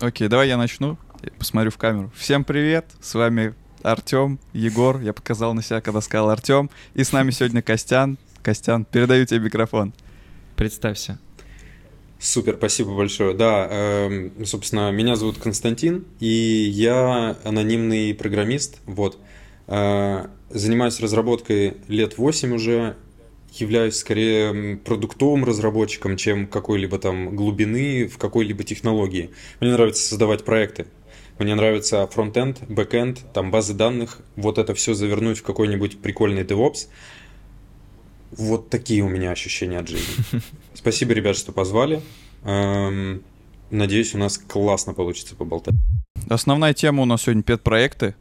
Окей, давай я начну. Я посмотрю в камеру. Всем привет, с вами Артем, Егор. Я показал на себя, когда сказал Артем. И с нами сегодня Костян. Костян, передаю тебе микрофон. Представься. Супер, спасибо большое. Да, э, собственно, меня зовут Константин, и я анонимный программист. Вот. Э, занимаюсь разработкой лет 8 уже, являюсь скорее продуктовым разработчиком, чем какой-либо там глубины в какой-либо технологии. Мне нравится создавать проекты. Мне нравится фронтенд, бэкенд, там базы данных, вот это все завернуть в какой-нибудь прикольный DevOps. Вот такие у меня ощущения от жизни. Спасибо, ребят, что позвали. Эм, надеюсь, у нас классно получится поболтать. Основная тема у нас сегодня пет-проекты.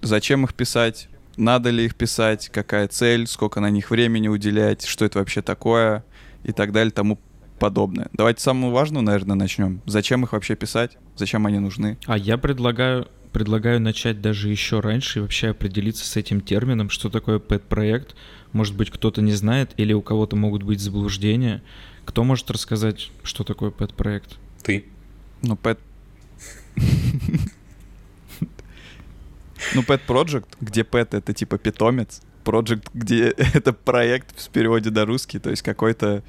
Зачем их писать? Надо ли их писать, какая цель, сколько на них времени уделять, что это вообще такое и так далее, тому подобное. Давайте с самого важного, наверное, начнем. Зачем их вообще писать? Зачем они нужны? А я предлагаю, предлагаю начать даже еще раньше и вообще определиться с этим термином, что такое пэт-проект. Может быть, кто-то не знает или у кого-то могут быть заблуждения. Кто может рассказать, что такое пэт-проект? Ты. Ну, пэт... Ну, Pet Project, где Pet — это типа питомец, Project, где это проект в переводе до русский, то есть какой-то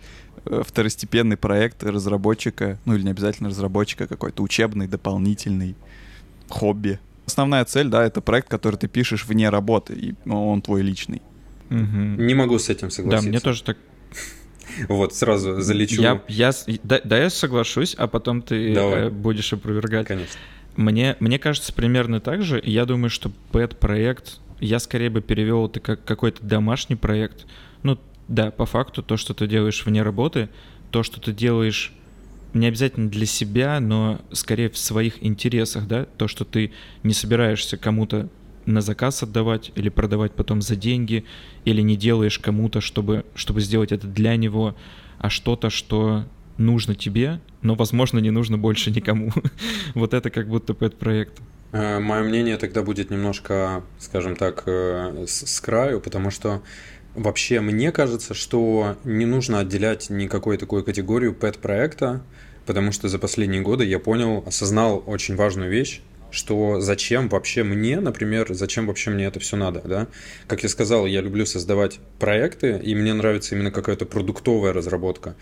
э, второстепенный проект разработчика, ну или не обязательно разработчика, какой-то учебный, дополнительный, хобби. Основная цель, да, это проект, который ты пишешь вне работы, и он твой личный. Угу. Не могу с этим согласиться. Да, мне тоже так вот, сразу залечу. Я, я, да, да, я соглашусь, а потом ты Давай. Э, будешь опровергать. Конечно. Мне, мне кажется примерно так же. Я думаю, что пэт-проект, я скорее бы перевел это как какой-то домашний проект. Ну, да, по факту то, что ты делаешь вне работы, то, что ты делаешь не обязательно для себя, но скорее в своих интересах, да, то, что ты не собираешься кому-то на заказ отдавать или продавать потом за деньги, или не делаешь кому-то, чтобы, чтобы сделать это для него, а что-то, что нужно тебе, но, возможно, не нужно больше никому. вот это как будто пэт-проект. Э, Мое мнение тогда будет немножко, скажем так, э, с краю, потому что вообще мне кажется, что не нужно отделять никакой такой категорию пэт-проекта, потому что за последние годы я понял, осознал очень важную вещь, что зачем вообще мне, например, зачем вообще мне это все надо, да? Как я сказал, я люблю создавать проекты, и мне нравится именно какая-то продуктовая разработка.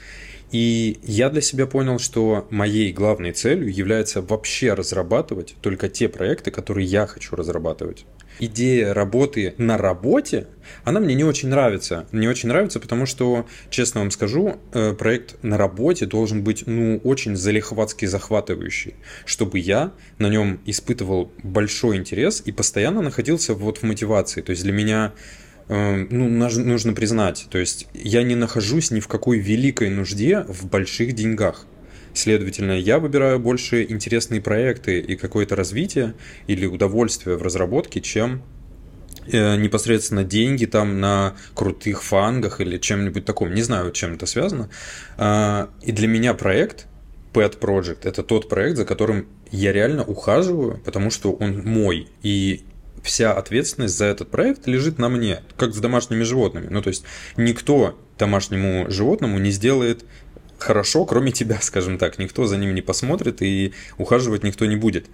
И я для себя понял, что моей главной целью является вообще разрабатывать только те проекты, которые я хочу разрабатывать. Идея работы на работе, она мне не очень нравится. Не очень нравится, потому что, честно вам скажу, э, проект на работе должен быть, ну, очень залихватски захватывающий, чтобы я на нем испытывал большой интерес и постоянно находился вот в мотивации. То есть для меня ну, нужно признать, то есть я не нахожусь ни в какой великой нужде в больших деньгах. Следовательно, я выбираю больше интересные проекты и какое-то развитие или удовольствие в разработке, чем э, непосредственно деньги там на крутых фангах или чем-нибудь таком. Не знаю, чем это связано. А, и для меня проект Pet Project это тот проект, за которым я реально ухаживаю, потому что он мой. И вся ответственность за этот проект лежит на мне, как с домашними животными. Ну, то есть никто домашнему животному не сделает хорошо, кроме тебя, скажем так. Никто за ним не посмотрит и ухаживать никто не будет.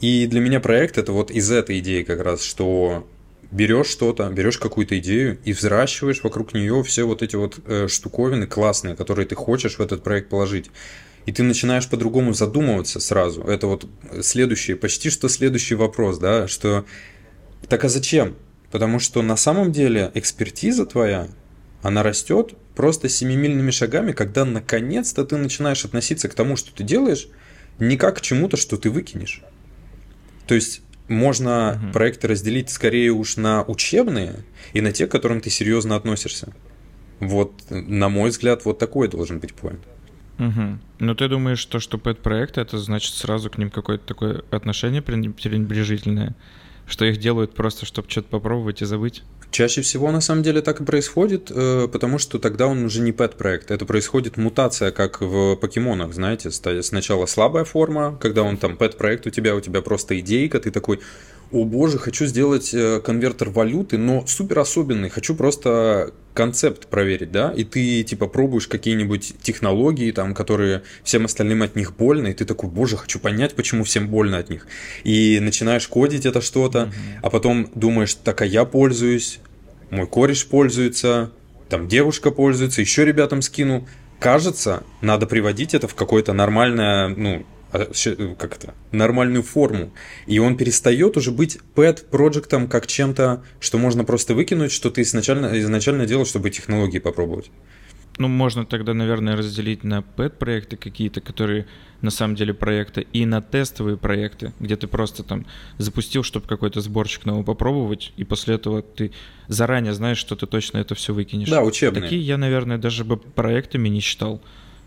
И для меня проект это вот из этой идеи как раз, что берешь что-то, берешь какую-то идею и взращиваешь вокруг нее все вот эти вот э, штуковины классные, которые ты хочешь в этот проект положить. И ты начинаешь по-другому задумываться сразу. Это вот следующий, почти что следующий вопрос, да, что так а зачем? Потому что на самом деле экспертиза твоя, она растет просто семимильными шагами, когда наконец-то ты начинаешь относиться к тому, что ты делаешь, не как к чему-то, что ты выкинешь. То есть можно угу. проекты разделить скорее уж на учебные и на те, к которым ты серьезно относишься. Вот, на мой взгляд, вот такой должен быть поинт. Угу. Ну, ты думаешь, то, что пэт-проект, это значит сразу к ним какое-то такое отношение пренебрежительное? Что их делают просто, чтобы что-то попробовать и забыть? Чаще всего на самом деле так и происходит, э, потому что тогда он уже не пэт-проект. Это происходит мутация, как в покемонах, знаете. Сначала слабая форма, когда он там пэт-проект у тебя, у тебя просто идейка, ты такой, о боже, хочу сделать э, конвертер валюты, но супер особенный, хочу просто концепт проверить, да, и ты типа пробуешь какие-нибудь технологии, там, которые всем остальным от них больно, и ты такой, боже, хочу понять, почему всем больно от них. И начинаешь кодить это что-то, mm-hmm. а потом думаешь, так, а я пользуюсь, мой кореш пользуется, там девушка пользуется, еще ребятам скину. Кажется, надо приводить это в какое-то нормальное, ну, как это, нормальную форму. И он перестает уже быть pet проектом как чем-то, что можно просто выкинуть, что ты изначально, изначально делал, чтобы технологии попробовать. Ну, можно тогда, наверное, разделить на pet-проекты какие-то, которые на самом деле проекты, и на тестовые проекты, где ты просто там запустил, чтобы какой-то сборщик новый попробовать, и после этого ты заранее знаешь, что ты точно это все выкинешь. Да, учебные. Такие я, наверное, даже бы проектами не считал.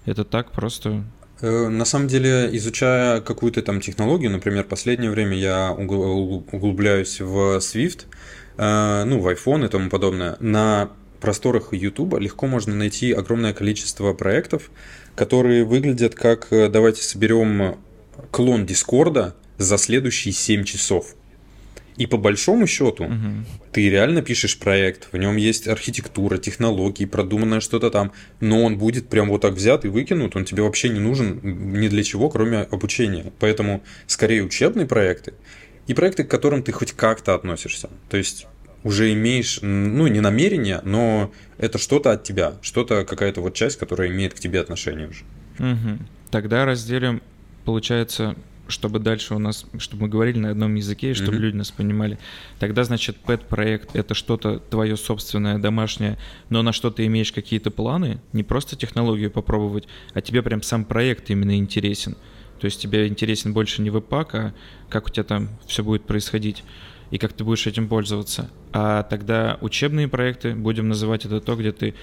Это так просто Э, на самом деле, изучая какую-то там технологию, например, последнее время я углубляюсь в Swift, э, ну, в iPhone и тому подобное, на просторах YouTube легко можно найти огромное количество проектов, которые выглядят как э, давайте соберем клон Дискорда за следующие 7 часов. И по большому счету, угу. ты реально пишешь проект, в нем есть архитектура, технологии, продуманное что-то там, но он будет прям вот так взят и выкинут, он тебе вообще не нужен ни для чего, кроме обучения. Поэтому скорее учебные проекты и проекты, к которым ты хоть как-то относишься. То есть уже имеешь, ну, не намерение, но это что-то от тебя, что-то, какая-то вот часть, которая имеет к тебе отношение уже. Угу. Тогда разделим, получается, чтобы дальше у нас, чтобы мы говорили на одном языке, и чтобы mm-hmm. люди нас понимали. Тогда, значит, пэт-проект — это что-то твое собственное, домашнее, но на что ты имеешь какие-то планы, не просто технологию попробовать, а тебе прям сам проект именно интересен. То есть тебе интересен больше не веб-пак, а как у тебя там все будет происходить и как ты будешь этим пользоваться. А тогда учебные проекты, будем называть это то, где ты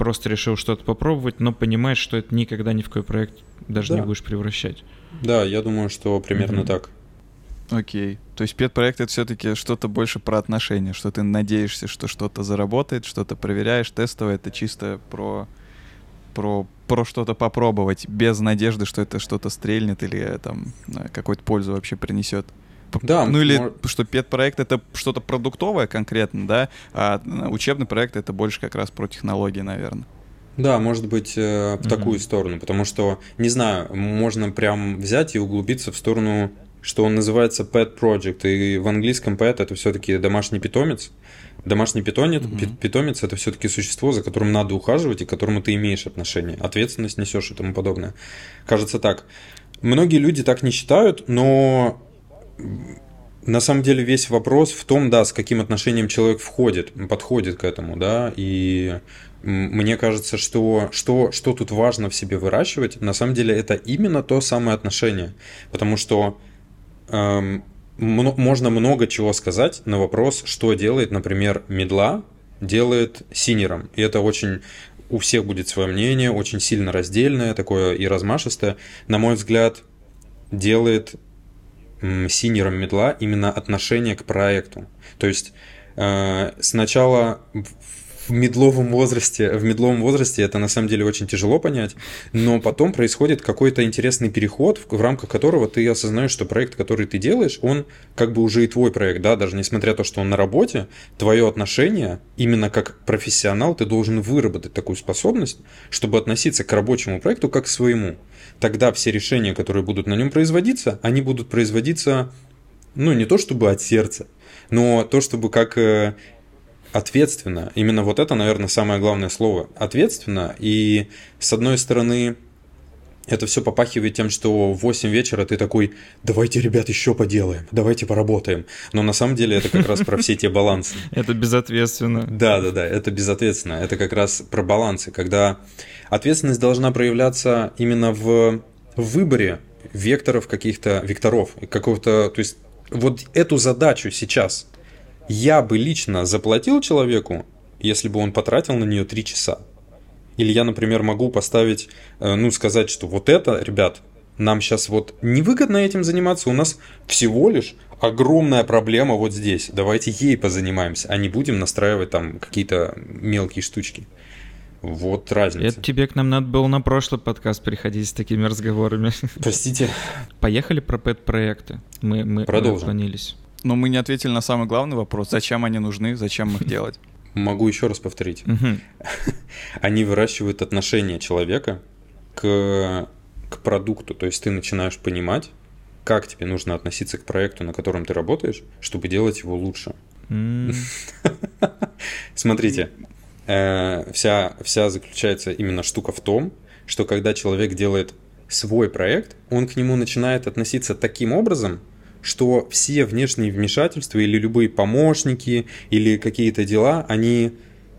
просто решил что-то попробовать, но понимаешь, что это никогда ни в какой проект даже да. не будешь превращать. Да, я думаю, что примерно mm-hmm. так. Окей. То есть пет-проект это все-таки что-то больше про отношения, что ты надеешься, что что-то заработает, что-то проверяешь, тестовое, это чисто про про, про что-то попробовать, без надежды, что это что-то стрельнет или э, там э, какую-то пользу вообще принесет. Да. Ну или мор... что пет-проект это что-то продуктовое конкретно, да, а учебный проект это больше как раз про технологии, наверное. Да, может быть, э, в mm-hmm. такую сторону, потому что, не знаю, можно прям взять и углубиться в сторону, что он называется pet project, и в английском pet это все-таки домашний питомец. Домашний питомец, mm-hmm. питомец это все-таки существо, за которым надо ухаживать и к которому ты имеешь отношение, ответственность несешь и тому подобное. Кажется так. Многие люди так не считают, но на самом деле весь вопрос в том, да, с каким отношением человек входит, подходит к этому, да, и мне кажется, что, что, что тут важно в себе выращивать, на самом деле это именно то самое отношение. Потому что эм, можно много чего сказать на вопрос, что делает, например, мидла делает сеньором. И это очень у всех будет свое мнение, очень сильно раздельное, такое и размашистое. На мой взгляд, делает сеньором мидла именно отношение к проекту. То есть э, сначала в мидловом возрасте, в мидловом возрасте это на самом деле очень тяжело понять, но потом происходит какой-то интересный переход, в, в рамках которого ты осознаешь, что проект, который ты делаешь, он как бы уже и твой проект, да, даже несмотря на то, что он на работе, твое отношение, именно как профессионал, ты должен выработать такую способность, чтобы относиться к рабочему проекту как к своему. Тогда все решения, которые будут на нем производиться, они будут производиться, ну, не то чтобы от сердца, но то, чтобы как э, ответственно. Именно вот это, наверное, самое главное слово. Ответственно. И с одной стороны, это все попахивает тем, что в 8 вечера ты такой, давайте, ребят, еще поделаем, давайте поработаем. Но на самом деле это как раз про все те балансы. Это безответственно. Да, да, да, это безответственно. Это как раз про балансы, когда ответственность должна проявляться именно в выборе векторов каких-то, векторов, какого-то, то есть вот эту задачу сейчас я бы лично заплатил человеку, если бы он потратил на нее 3 часа. Или я, например, могу поставить, э, ну, сказать, что вот это, ребят, нам сейчас вот невыгодно этим заниматься, у нас всего лишь огромная проблема вот здесь. Давайте ей позанимаемся, а не будем настраивать там какие-то мелкие штучки. Вот разница. Это тебе к нам надо было на прошлый подкаст приходить с такими разговорами. Простите. Поехали про пэт-проекты. Мы, мы Продолжим. отклонились. Но мы не ответили на самый главный вопрос. Зачем они нужны, зачем их делать? Могу еще раз повторить. Они выращивают отношение человека к, к продукту. То есть ты начинаешь понимать, как тебе нужно относиться к проекту, на котором ты работаешь, чтобы делать его лучше. Смотрите, э, вся, вся заключается именно штука в том, что когда человек делает свой проект, он к нему начинает относиться таким образом, что все внешние вмешательства или любые помощники или какие-то дела, они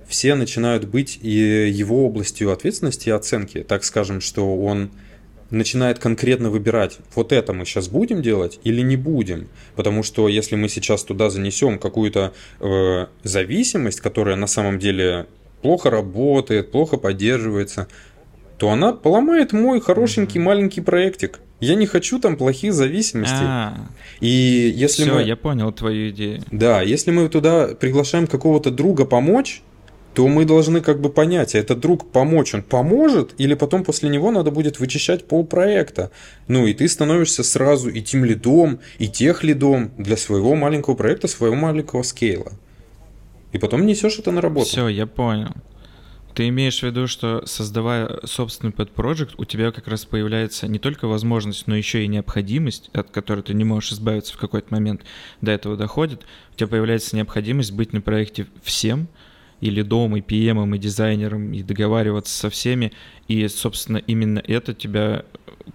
все начинают быть его областью ответственности и оценки. Так скажем, что он начинает конкретно выбирать, вот это мы сейчас будем делать или не будем. Потому что если мы сейчас туда занесем какую-то э, зависимость, которая на самом деле плохо работает, плохо поддерживается, то она поломает мой хорошенький маленький проектик. Я не хочу там плохих зависимостей. А, и если все, мы... я понял твою идею. Да, если мы туда приглашаем какого-то друга помочь, то мы должны как бы понять, а этот друг помочь, он поможет, или потом после него надо будет вычищать полпроекта. Ну и ты становишься сразу и тем лидом, и тех лидом для своего маленького проекта, своего маленького скейла. И потом несешь это на работу. Все, я понял. Ты имеешь в виду, что создавая собственный project, у тебя как раз появляется не только возможность, но еще и необходимость, от которой ты не можешь избавиться в какой-то момент, до этого доходит, у тебя появляется необходимость быть на проекте всем, и лидом, и PM, и дизайнером, и договариваться со всеми. И, собственно, именно это тебя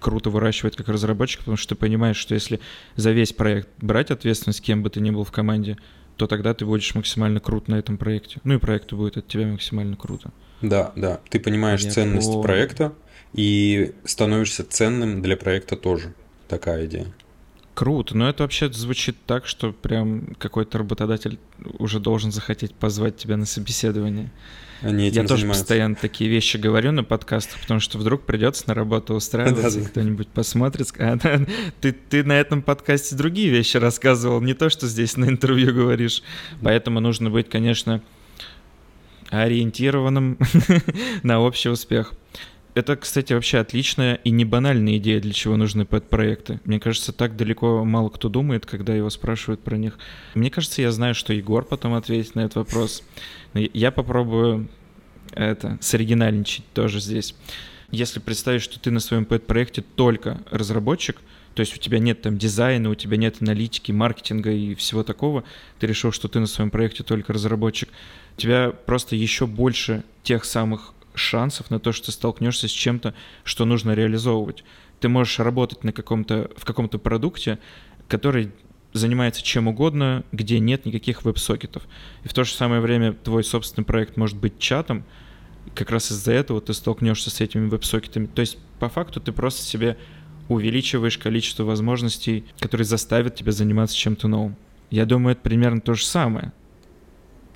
круто выращивает как разработчик, потому что ты понимаешь, что если за весь проект брать ответственность, кем бы ты ни был в команде, то тогда ты будешь максимально крут на этом проекте. Ну и проекту будет от тебя максимально круто. Да, да. Ты понимаешь Я ценность по... проекта и становишься ценным для проекта тоже. Такая идея. Круто, но это вообще звучит так, что прям какой-то работодатель уже должен захотеть позвать тебя на собеседование. Они Я тоже занимаются. постоянно такие вещи говорю на подкастах, потому что вдруг придется на работу устраиваться, кто-нибудь посмотрит, скажет, а, ты, ты на этом подкасте другие вещи рассказывал, не то, что здесь на интервью говоришь. Поэтому нужно быть, конечно, ориентированным на общий успех. Это, кстати, вообще отличная и не банальная идея, для чего нужны пэт-проекты. Мне кажется, так далеко мало кто думает, когда его спрашивают про них. Мне кажется, я знаю, что Егор потом ответит на этот вопрос. Я попробую это, соригинальничать тоже здесь. Если представить, что ты на своем пэт-проекте только разработчик, то есть у тебя нет там дизайна, у тебя нет аналитики, маркетинга и всего такого, ты решил, что ты на своем проекте только разработчик, у тебя просто еще больше тех самых шансов на то, что ты столкнешься с чем-то, что нужно реализовывать. Ты можешь работать на каком-то, в каком-то продукте, который занимается чем угодно, где нет никаких веб-сокетов. И в то же самое время твой собственный проект может быть чатом, как раз из-за этого ты столкнешься с этими веб-сокетами. То есть, по факту, ты просто себе увеличиваешь количество возможностей, которые заставят тебя заниматься чем-то новым. Я думаю, это примерно то же самое,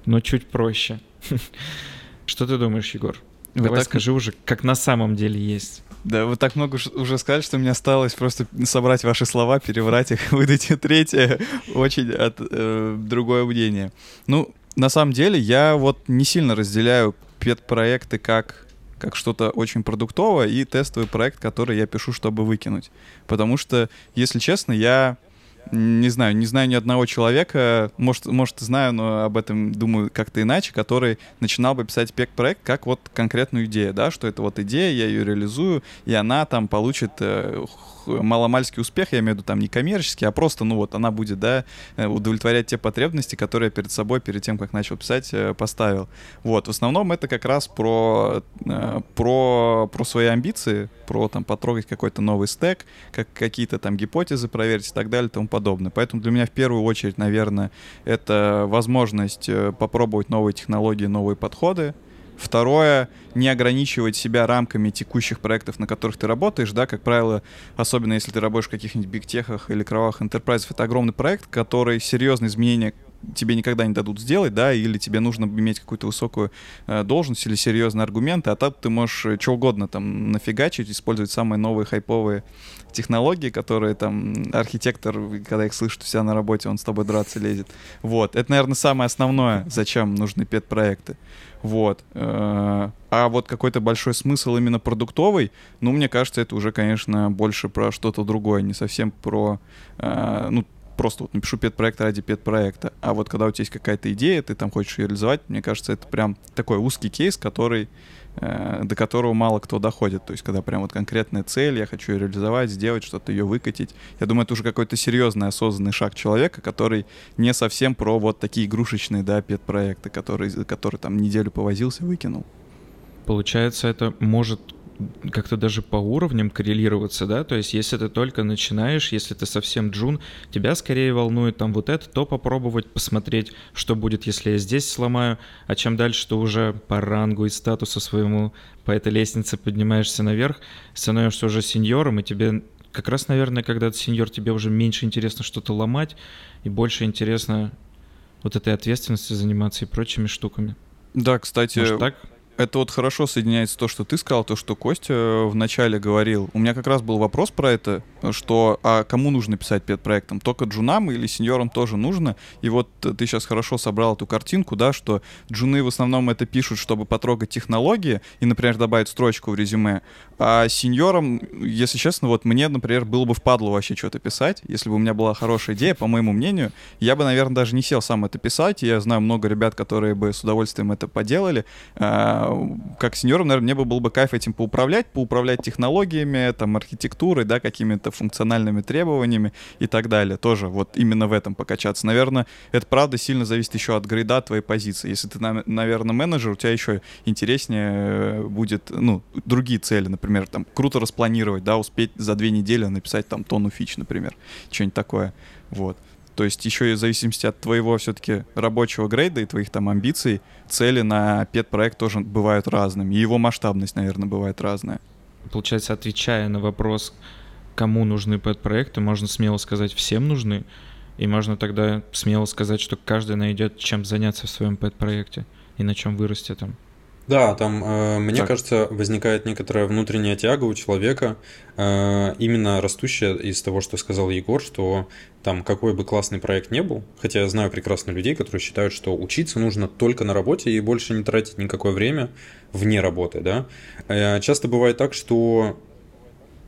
но чуть проще. Что ты думаешь, Егор? Вы Давай так... скажи уже, как на самом деле есть. Да, вы так много уже сказали, что мне осталось просто собрать ваши слова, переврать их, выдать третье, очень от, э, другое мнение. Ну, на самом деле, я вот не сильно разделяю пет-проекты как как что-то очень продуктовое и тестовый проект, который я пишу, чтобы выкинуть. Потому что, если честно, я не знаю, не знаю ни одного человека, может, может знаю, но об этом думаю как-то иначе, который начинал бы писать пек-проект как вот конкретную идею, да, что это вот идея, я ее реализую, и она там получит э, маломальский успех, я имею в виду там не коммерческий, а просто, ну вот, она будет, да, э, удовлетворять те потребности, которые я перед собой, перед тем, как начал писать, э, поставил. Вот, в основном это как раз про, э, про, про свои амбиции, про там потрогать какой-то новый стек, как какие-то там гипотезы проверить и так далее и тому подобное. Поэтому для меня в первую очередь, наверное, это возможность попробовать новые технологии, новые подходы, Второе, не ограничивать себя рамками текущих проектов, на которых ты работаешь, да, как правило, особенно если ты работаешь в каких-нибудь бигтехах или кровавых интерпрайзах, это огромный проект, который серьезные изменения тебе никогда не дадут сделать, да, или тебе нужно иметь какую-то высокую э, должность или серьезные аргументы, а так ты можешь э, что угодно там нафигачить, использовать самые новые хайповые технологии, которые там архитектор, когда их слышит у себя на работе, он с тобой драться лезет. Вот, это, наверное, самое основное, зачем нужны пет-проекты. Вот. Э, а вот какой-то большой смысл именно продуктовый, ну, мне кажется, это уже, конечно, больше про что-то другое, не совсем про, э, ну, просто вот напишу пет-проект ради пет-проекта. А вот когда у тебя есть какая-то идея, ты там хочешь ее реализовать, мне кажется, это прям такой узкий кейс, который э, до которого мало кто доходит. То есть, когда прям вот конкретная цель, я хочу ее реализовать, сделать, что-то ее выкатить. Я думаю, это уже какой-то серьезный осознанный шаг человека, который не совсем про вот такие игрушечные, да, пет-проекты, который, который там неделю повозился, выкинул. Получается, это может как-то даже по уровням коррелироваться, да, то есть если ты только начинаешь, если ты совсем джун, тебя скорее волнует там вот это, то попробовать посмотреть, что будет, если я здесь сломаю, а чем дальше ты уже по рангу и статусу своему по этой лестнице поднимаешься наверх, становишься уже сеньором, и тебе как раз, наверное, когда ты сеньор, тебе уже меньше интересно что-то ломать, и больше интересно вот этой ответственностью заниматься и прочими штуками. Да, кстати, Может, так? Это вот хорошо соединяется то, что ты сказал, то, что Костя э, вначале говорил. У меня как раз был вопрос про это, что а кому нужно писать пет-проектом? Только джунам или сеньорам тоже нужно? И вот ты сейчас хорошо собрал эту картинку, да, что джуны в основном это пишут, чтобы потрогать технологии и, например, добавить строчку в резюме. А сеньорам, если честно, вот мне, например, было бы впадло вообще что-то писать. Если бы у меня была хорошая идея, по моему мнению, я бы, наверное, даже не сел сам это писать. Я знаю много ребят, которые бы с удовольствием это поделали а, как сеньором, наверное, мне бы был бы кайф этим поуправлять, поуправлять технологиями, там, архитектурой, да, какими-то функциональными требованиями и так далее. Тоже вот именно в этом покачаться. Наверное, это правда сильно зависит еще от грейда твоей позиции. Если ты, наверное, менеджер, у тебя еще интереснее э, будет, ну, другие цели, например, там, круто распланировать, да, успеть за две недели написать там тонну фич, например, что-нибудь такое. Вот. То есть еще и в зависимости от твоего все-таки рабочего грейда и твоих там амбиций, цели на пет-проект тоже бывают разными. И его масштабность, наверное, бывает разная. Получается, отвечая на вопрос, кому нужны пет-проекты, можно смело сказать, всем нужны. И можно тогда смело сказать, что каждый найдет чем заняться в своем пет-проекте и на чем вырасти там. Да, там, э, мне так. кажется, возникает некоторая внутренняя тяга у человека, э, именно растущая из того, что сказал Егор, что там какой бы классный проект не был, хотя я знаю прекрасно людей, которые считают, что учиться нужно только на работе и больше не тратить никакое время вне работы, да. Э, часто бывает так, что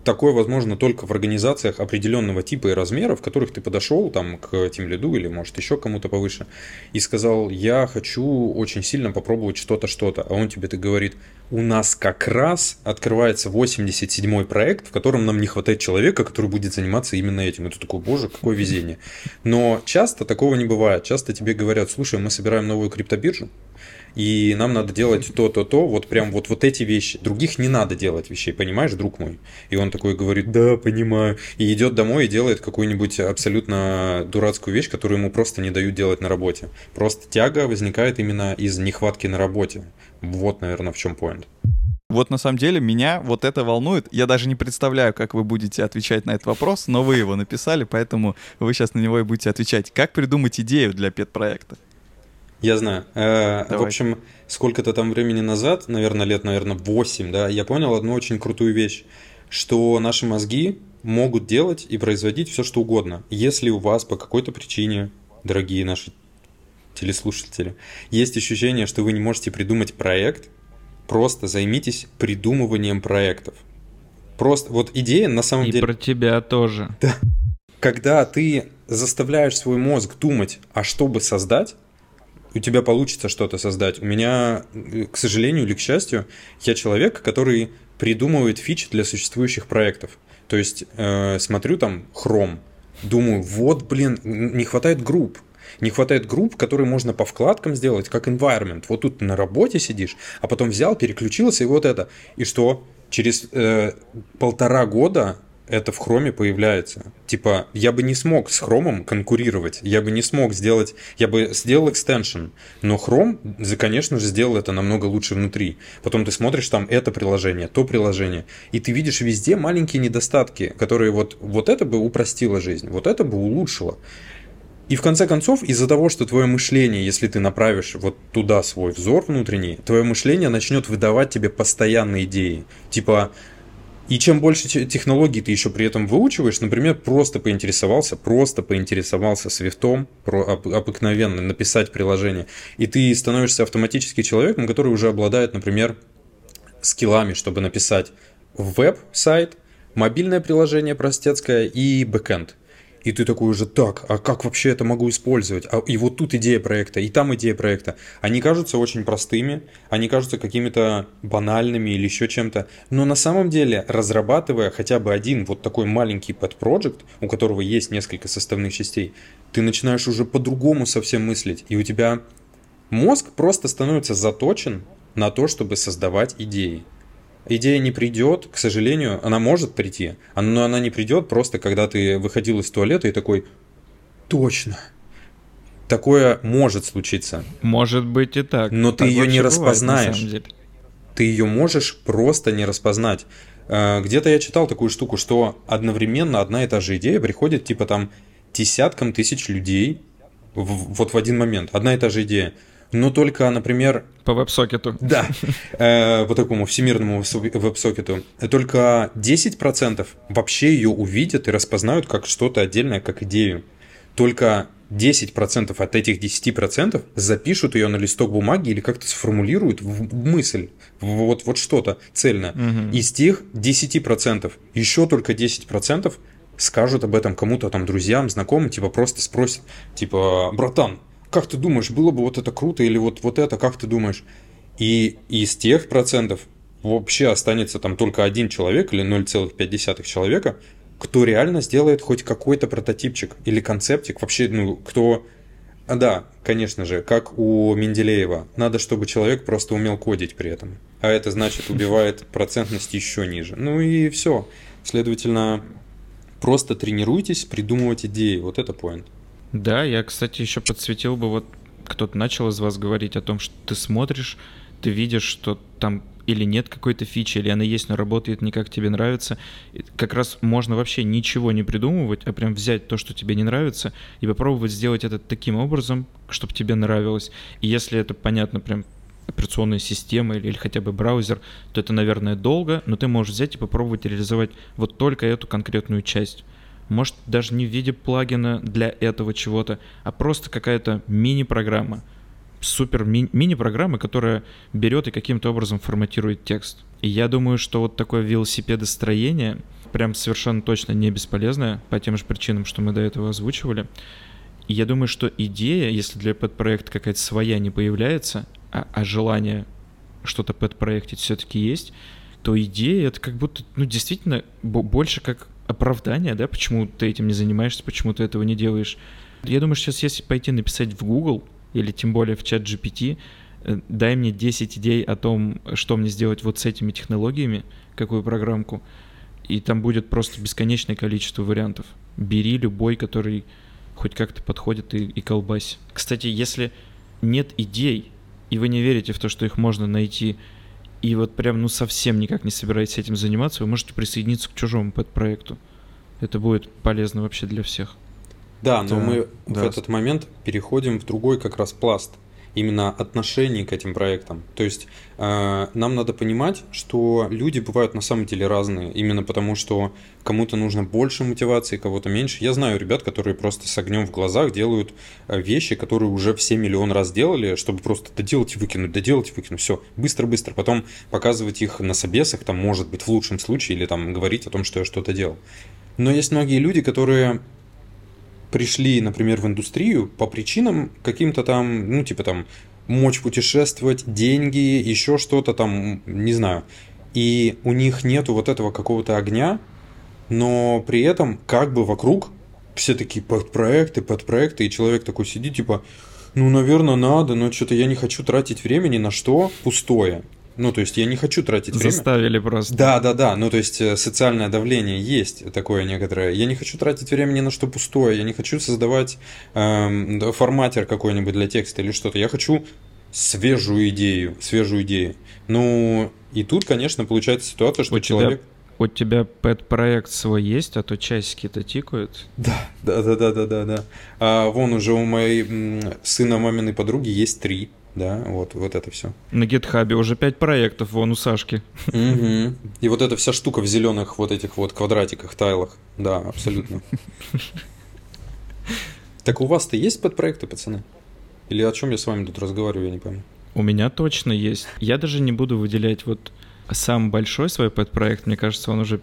такое возможно только в организациях определенного типа и размера, в которых ты подошел там к тем лиду или, может, еще кому-то повыше, и сказал, я хочу очень сильно попробовать что-то, что-то. А он тебе ты говорит, у нас как раз открывается 87-й проект, в котором нам не хватает человека, который будет заниматься именно этим. И ты такой, боже, какое везение. Но часто такого не бывает. Часто тебе говорят, слушай, мы собираем новую криптобиржу, и нам надо делать то, то, то, вот прям вот, вот эти вещи. Других не надо делать вещей, понимаешь, друг мой? И он такой говорит, да, понимаю. И идет домой и делает какую-нибудь абсолютно дурацкую вещь, которую ему просто не дают делать на работе. Просто тяга возникает именно из нехватки на работе. Вот, наверное, в чем поинт. Вот на самом деле меня вот это волнует. Я даже не представляю, как вы будете отвечать на этот вопрос, но вы его написали, поэтому вы сейчас на него и будете отвечать. Как придумать идею для пет-проекта? Я знаю. Э, в общем, сколько-то там времени назад, наверное, лет, наверное, 8, да, я понял одну очень крутую вещь, что наши мозги могут делать и производить все, что угодно. Если у вас по какой-то причине, дорогие наши телеслушатели, есть ощущение, что вы не можете придумать проект, просто займитесь придумыванием проектов. Просто вот идея на самом и деле... И про тебя тоже. Да. Когда ты заставляешь свой мозг думать, а что бы создать, у тебя получится что-то создать. У меня, к сожалению или к счастью, я человек, который придумывает фичи для существующих проектов. То есть э, смотрю там Chrome, думаю, вот, блин, не хватает групп. Не хватает групп, которые можно по вкладкам сделать, как environment. Вот тут на работе сидишь, а потом взял, переключился и вот это. И что? Через э, полтора года это в хроме появляется. Типа, я бы не смог с хромом конкурировать, я бы не смог сделать, я бы сделал экстеншн, но хром, конечно же, сделал это намного лучше внутри. Потом ты смотришь там это приложение, то приложение, и ты видишь везде маленькие недостатки, которые вот, вот это бы упростило жизнь, вот это бы улучшило. И в конце концов, из-за того, что твое мышление, если ты направишь вот туда свой взор внутренний, твое мышление начнет выдавать тебе постоянные идеи. Типа, и чем больше технологий ты еще при этом выучиваешь, например, просто поинтересовался, просто поинтересовался свифтом, про, обыкновенно написать приложение, и ты становишься автоматически человеком, который уже обладает, например, скиллами, чтобы написать веб-сайт, мобильное приложение простецкое и бэкэнд. И ты такой уже, так, а как вообще это могу использовать? А, и вот тут идея проекта, и там идея проекта. Они кажутся очень простыми, они кажутся какими-то банальными или еще чем-то. Но на самом деле, разрабатывая хотя бы один вот такой маленький подпроект, у которого есть несколько составных частей, ты начинаешь уже по-другому совсем мыслить. И у тебя мозг просто становится заточен на то, чтобы создавать идеи идея не придет, к сожалению, она может прийти, но она не придет просто, когда ты выходил из туалета и такой, точно, такое может случиться. Может быть и так. Но ты ее не распознаешь. Бывает, ты ее можешь просто не распознать. Э, где-то я читал такую штуку, что одновременно одна и та же идея приходит типа там десяткам тысяч людей в, вот в один момент. Одна и та же идея но только, например... По веб-сокету. Да, э, по такому всемирному веб-сокету. Только 10% вообще ее увидят и распознают как что-то отдельное, как идею. Только 10% от этих 10% запишут ее на листок бумаги или как-то сформулируют в мысль, вот, вот что-то цельное. Угу. Из тех 10% еще только 10% скажут об этом кому-то там друзьям, знакомым, типа просто спросят, типа, братан, как ты думаешь, было бы вот это круто или вот, вот это, как ты думаешь? И из тех процентов вообще останется там только один человек или 0,5 человека, кто реально сделает хоть какой-то прототипчик или концептик, вообще, ну, кто... А да, конечно же, как у Менделеева, надо, чтобы человек просто умел кодить при этом. А это значит убивает процентность еще ниже. Ну и все. Следовательно, просто тренируйтесь придумывать идеи. Вот это поинт. Да, я, кстати, еще подсветил бы, вот кто-то начал из вас говорить о том, что ты смотришь, ты видишь, что там или нет какой-то фичи, или она есть, но работает не как тебе нравится. И как раз можно вообще ничего не придумывать, а прям взять то, что тебе не нравится, и попробовать сделать это таким образом, чтобы тебе нравилось. И если это понятно прям операционная система или, или хотя бы браузер, то это, наверное, долго, но ты можешь взять и попробовать реализовать вот только эту конкретную часть может даже не в виде плагина для этого чего-то, а просто какая-то мини-программа, супер ми- мини-программа, которая берет и каким-то образом форматирует текст. И я думаю, что вот такое велосипедостроение прям совершенно точно не бесполезное по тем же причинам, что мы до этого озвучивали. И я думаю, что идея, если для подпроекта какая-то своя не появляется, а, а желание что-то подпроектить все-таки есть, то идея это как будто, ну, действительно больше как оправдание, да, почему ты этим не занимаешься, почему ты этого не делаешь. Я думаю, сейчас если пойти написать в Google или тем более в чат GPT, э, дай мне 10 идей о том, что мне сделать вот с этими технологиями, какую программку, и там будет просто бесконечное количество вариантов. Бери любой, который хоть как-то подходит и, и колбась. Кстати, если нет идей, и вы не верите в то, что их можно найти и вот прям, ну, совсем никак не собираетесь этим заниматься, вы можете присоединиться к чужому подпроекту. Это будет полезно вообще для всех. Да, но да, мы да. в этот момент переходим в другой как раз пласт именно отношений к этим проектам. То есть э, нам надо понимать, что люди бывают на самом деле разные, именно потому что кому-то нужно больше мотивации, кого-то меньше. Я знаю ребят, которые просто с огнем в глазах делают э, вещи, которые уже все миллион раз делали, чтобы просто доделать и выкинуть, доделать и выкинуть. Все, быстро-быстро. Потом показывать их на собесах, там, может быть, в лучшем случае, или там говорить о том, что я что-то делал. Но есть многие люди, которые пришли, например, в индустрию по причинам каким-то там, ну, типа там, мочь путешествовать, деньги, еще что-то там, не знаю. И у них нету вот этого какого-то огня, но при этом как бы вокруг все такие подпроекты, подпроекты, и человек такой сидит, типа, ну, наверное, надо, но что-то я не хочу тратить времени на что пустое. Ну, то есть я не хочу тратить время. Заставили просто. Да, да, да. Ну, то есть э, социальное давление есть такое некоторое. Я не хочу тратить время ни на что пустое. Я не хочу создавать эм, форматер какой-нибудь для текста или что-то. Я хочу свежую идею, свежую идею. Ну, и тут, конечно, получается ситуация, что у человек... Тебя, у тебя пэт-проект свой есть, а то часики-то тикают. Да, да, да, да, да, да, да. А вон уже у моей сына маминой подруги есть три да, вот, вот это все. На гитхабе уже пять проектов, вон у Сашки. Угу. И вот эта вся штука в зеленых вот этих вот квадратиках, тайлах, да, абсолютно. Так у вас-то есть подпроекты, пацаны? Или о чем я с вами тут разговариваю, я не помню. У меня точно есть. Я даже не буду выделять вот сам большой свой пэт-проект, мне кажется, он уже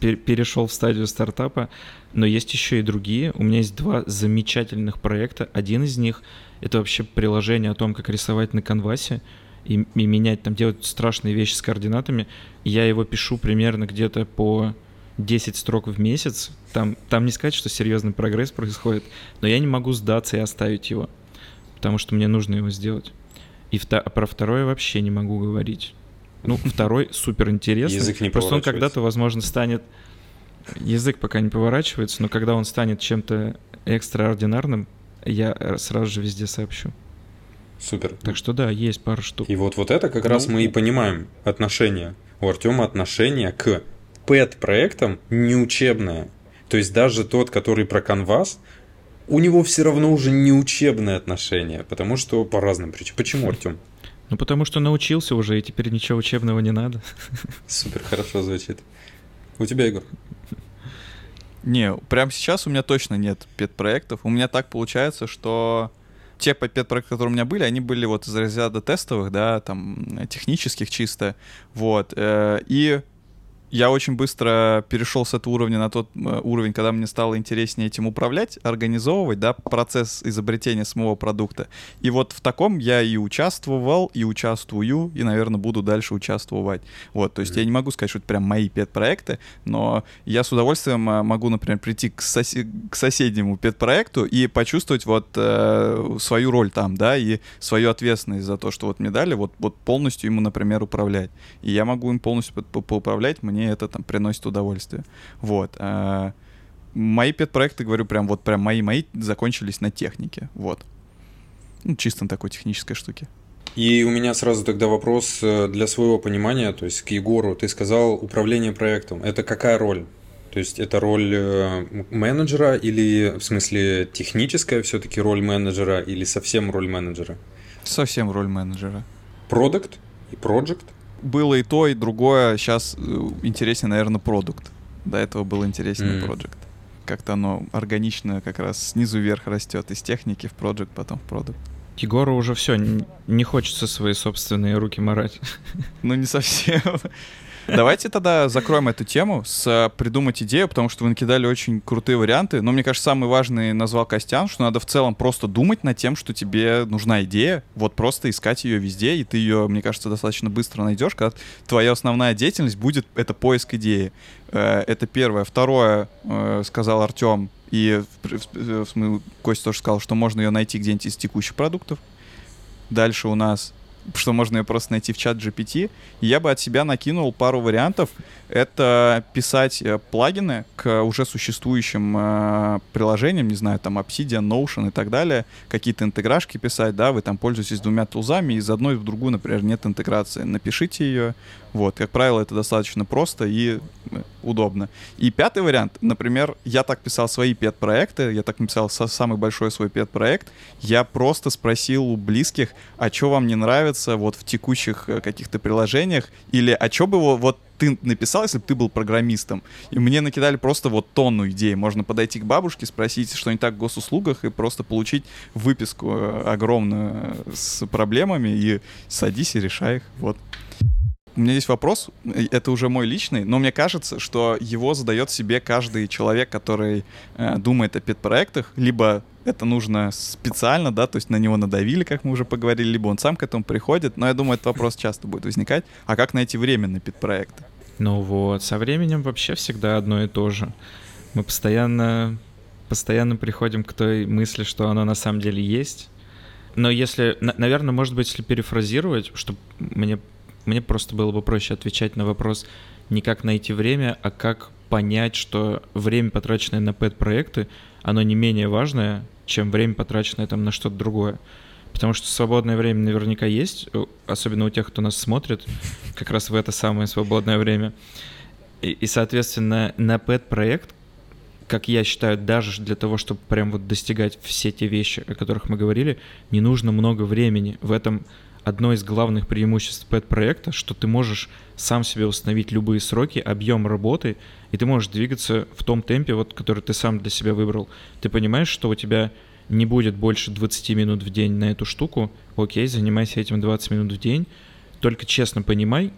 перешел в стадию стартапа, но есть еще и другие. У меня есть два замечательных проекта. Один из них — это вообще приложение о том, как рисовать на канвасе и, и менять, там делать страшные вещи с координатами. Я его пишу примерно где-то по 10 строк в месяц. Там, там не сказать, что серьезный прогресс происходит, но я не могу сдаться и оставить его, потому что мне нужно его сделать. И вто, а про второе вообще не могу говорить. Ну, второй супер интересный. Язык не Просто он когда-то, возможно, станет... Язык пока не поворачивается, но когда он станет чем-то экстраординарным, я сразу же везде сообщу. Супер. Так что да, есть пара штук. И вот, вот это как ну, раз мы и понимаем отношение. У Артема отношение к пэт-проектам не учебное. То есть даже тот, который про канвас, у него все равно уже не учебное отношение, потому что по разным причинам. Почему, Артем? Ну, потому что научился уже, и теперь ничего учебного не надо. Супер хорошо звучит. У тебя, Егор? Не, прямо сейчас у меня точно нет пет-проектов. У меня так получается, что те пет-проекты, которые у меня были, они были вот из разряда тестовых, да, там, технических чисто, вот. Э, и я очень быстро перешел с этого уровня на тот э, уровень, когда мне стало интереснее этим управлять, организовывать, да, процесс изобретения самого продукта. И вот в таком я и участвовал, и участвую, и, наверное, буду дальше участвовать. Вот, то есть mm-hmm. я не могу сказать, что это прям мои пет-проекты, но я с удовольствием э, могу, например, прийти к, сос- к соседнему пет-проекту и почувствовать вот э, свою роль там, да, и свою ответственность за то, что вот мне дали, вот, вот полностью ему, например, управлять. И я могу им полностью поуправлять, мне мне это там приносит удовольствие. Вот. А, мои пет-проекты, говорю, прям вот прям мои-мои закончились на технике. Вот. Ну, чисто на такой технической штуке. И у меня сразу тогда вопрос э, для своего понимания, то есть к Егору, ты сказал управление проектом. Это какая роль? То есть это роль э, менеджера или в смысле техническая все-таки роль менеджера или совсем роль менеджера? Совсем роль менеджера. Продукт и проект? Было и то, и другое. Сейчас э, интереснее, наверное, продукт. До этого был интереснее mm. Project. Как-то оно органично как раз снизу вверх растет из техники в Project, потом в продукт. Егору уже все, не хочется свои собственные руки морать. Ну, не совсем. Давайте тогда закроем эту тему с э, придумать идею, потому что вы накидали очень крутые варианты. Но мне кажется, самый важный назвал Костян, что надо в целом просто думать над тем, что тебе нужна идея, вот просто искать ее везде, и ты ее, мне кажется, достаточно быстро найдешь, когда твоя основная деятельность будет это поиск идеи. Э, это первое. Второе, э, сказал Артем, и Костя тоже сказал, что можно ее найти где-нибудь из текущих продуктов. Дальше у нас что можно ее просто найти в чат GPT. Я бы от себя накинул пару вариантов. Это писать э, плагины к уже существующим э, приложениям, не знаю, там Obsidian, Notion и так далее, какие-то интеграшки писать, да, вы там пользуетесь двумя тулзами, из одной в другую, например, нет интеграции. Напишите ее, вот, как правило, это достаточно просто и э, удобно. И пятый вариант, например, я так писал свои пет-проекты, я так написал самый большой свой пет-проект, я просто спросил у близких, а что вам не нравится вот в текущих э, каких-то приложениях, или а что бы вот ты написал, если бы ты был программистом. И мне накидали просто вот тонну идей. Можно подойти к бабушке, спросить, что не так в госуслугах, и просто получить выписку э, огромную с проблемами, и садись и решай их. Вот. У меня есть вопрос, это уже мой личный, но мне кажется, что его задает себе каждый человек, который э, думает о педпроектах, либо это нужно специально, да, то есть на него надавили, как мы уже поговорили, либо он сам к этому приходит, но я думаю, этот вопрос часто будет возникать. А как найти время на педпроекты? Ну вот, со временем вообще всегда одно и то же. Мы постоянно, постоянно приходим к той мысли, что оно на самом деле есть. Но если, наверное, может быть, если перефразировать, чтобы мне мне просто было бы проще отвечать на вопрос не как найти время, а как понять, что время, потраченное на пэт-проекты, оно не менее важное, чем время, потраченное там на что-то другое. Потому что свободное время наверняка есть, особенно у тех, кто нас смотрит, как раз в это самое свободное время. И, и соответственно, на пэт-проект, как я считаю, даже для того, чтобы прям вот достигать все те вещи, о которых мы говорили, не нужно много времени. В этом одно из главных преимуществ пэт-проекта, что ты можешь сам себе установить любые сроки, объем работы, и ты можешь двигаться в том темпе, вот, который ты сам для себя выбрал. Ты понимаешь, что у тебя не будет больше 20 минут в день на эту штуку, окей, занимайся этим 20 минут в день, только честно понимай,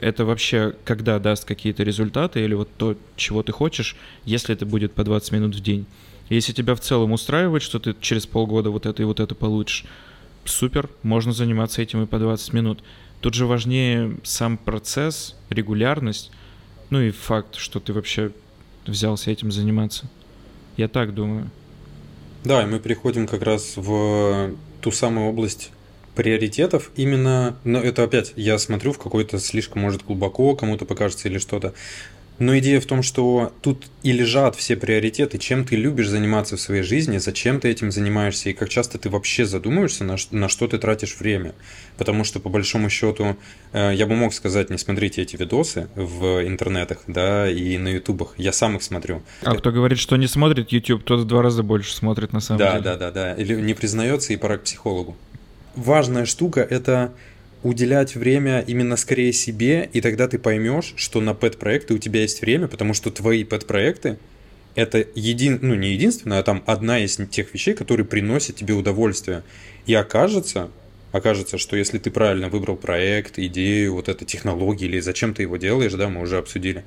это вообще когда даст какие-то результаты или вот то, чего ты хочешь, если это будет по 20 минут в день. Если тебя в целом устраивает, что ты через полгода вот это и вот это получишь, супер, можно заниматься этим и по 20 минут. Тут же важнее сам процесс, регулярность, ну и факт, что ты вообще взялся этим заниматься. Я так думаю. Да, и мы приходим как раз в ту самую область приоритетов именно, но это опять я смотрю в какой-то слишком, может, глубоко кому-то покажется или что-то. Но идея в том, что тут и лежат все приоритеты, чем ты любишь заниматься в своей жизни, зачем ты этим занимаешься и как часто ты вообще задумываешься, на, на что ты тратишь время. Потому что, по большому счету, э, я бы мог сказать, не смотрите эти видосы в интернетах, да, и на ютубах. Я сам их смотрю. А кто говорит, что не смотрит YouTube, тот в два раза больше смотрит на самом да, деле. Да, да, да, да. Или не признается и пора к психологу. Важная штука – это уделять время именно скорее себе, и тогда ты поймешь, что на пэт-проекты у тебя есть время, потому что твои пэт-проекты это един, ну не единственное, а там одна из тех вещей, которые приносят тебе удовольствие. И окажется, окажется, что если ты правильно выбрал проект, идею, вот эту технологию или зачем ты его делаешь, да, мы уже обсудили,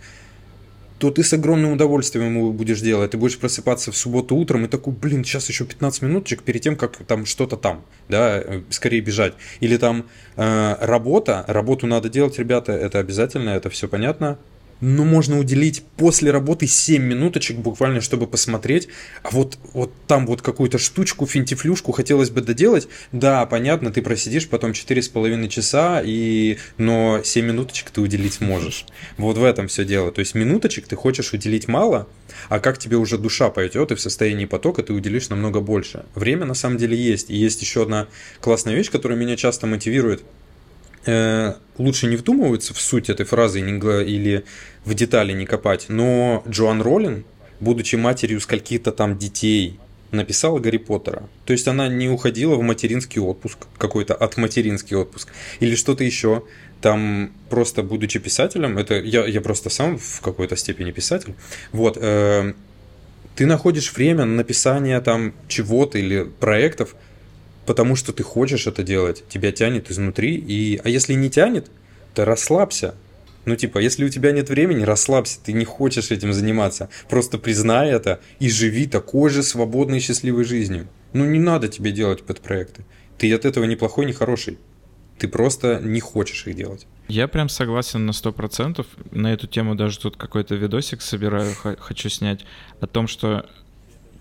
то ты с огромным удовольствием ему будешь делать. Ты будешь просыпаться в субботу утром и такой, блин, сейчас еще 15 минуточек перед тем, как там что-то там, да, э, скорее бежать. Или там э, работа, работу надо делать, ребята, это обязательно, это все понятно но можно уделить после работы 7 минуточек буквально, чтобы посмотреть, а вот, вот там вот какую-то штучку, финтифлюшку хотелось бы доделать, да, понятно, ты просидишь потом 4,5 часа, и... но 7 минуточек ты уделить можешь. Вот в этом все дело. То есть минуточек ты хочешь уделить мало, а как тебе уже душа пойдет, и в состоянии потока ты уделишь намного больше. Время на самом деле есть. И есть еще одна классная вещь, которая меня часто мотивирует – лучше не вдумываться в суть этой фразы или в детали не копать, но Джоан Роллин, будучи матерью скольких-то там детей, написала Гарри Поттера. То есть она не уходила в материнский отпуск, какой-то от материнский отпуск, или что-то еще. Там просто будучи писателем, это я, я просто сам в какой-то степени писатель, вот, э, ты находишь время на написание там чего-то или проектов, потому что ты хочешь это делать, тебя тянет изнутри, и... а если не тянет, то расслабься. Ну, типа, если у тебя нет времени, расслабься, ты не хочешь этим заниматься. Просто признай это и живи такой же свободной и счастливой жизнью. Ну, не надо тебе делать подпроекты. Ты от этого ни плохой, ни хороший. Ты просто не хочешь их делать. Я прям согласен на сто процентов. На эту тему даже тут какой-то видосик собираю, хочу снять, о том, что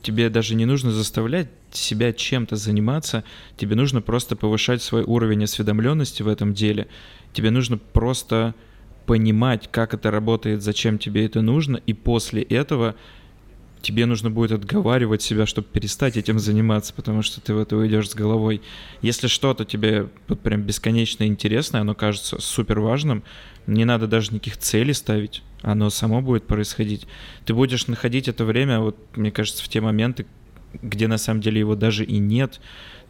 тебе даже не нужно заставлять себя чем-то заниматься, тебе нужно просто повышать свой уровень осведомленности в этом деле. Тебе нужно просто понимать, как это работает, зачем тебе это нужно, и после этого тебе нужно будет отговаривать себя, чтобы перестать этим заниматься, потому что ты в это уйдешь с головой. Если что-то тебе вот прям бесконечно интересно, оно кажется супер важным, не надо даже никаких целей ставить, оно само будет происходить. Ты будешь находить это время, вот мне кажется, в те моменты, где на самом деле его даже и нет,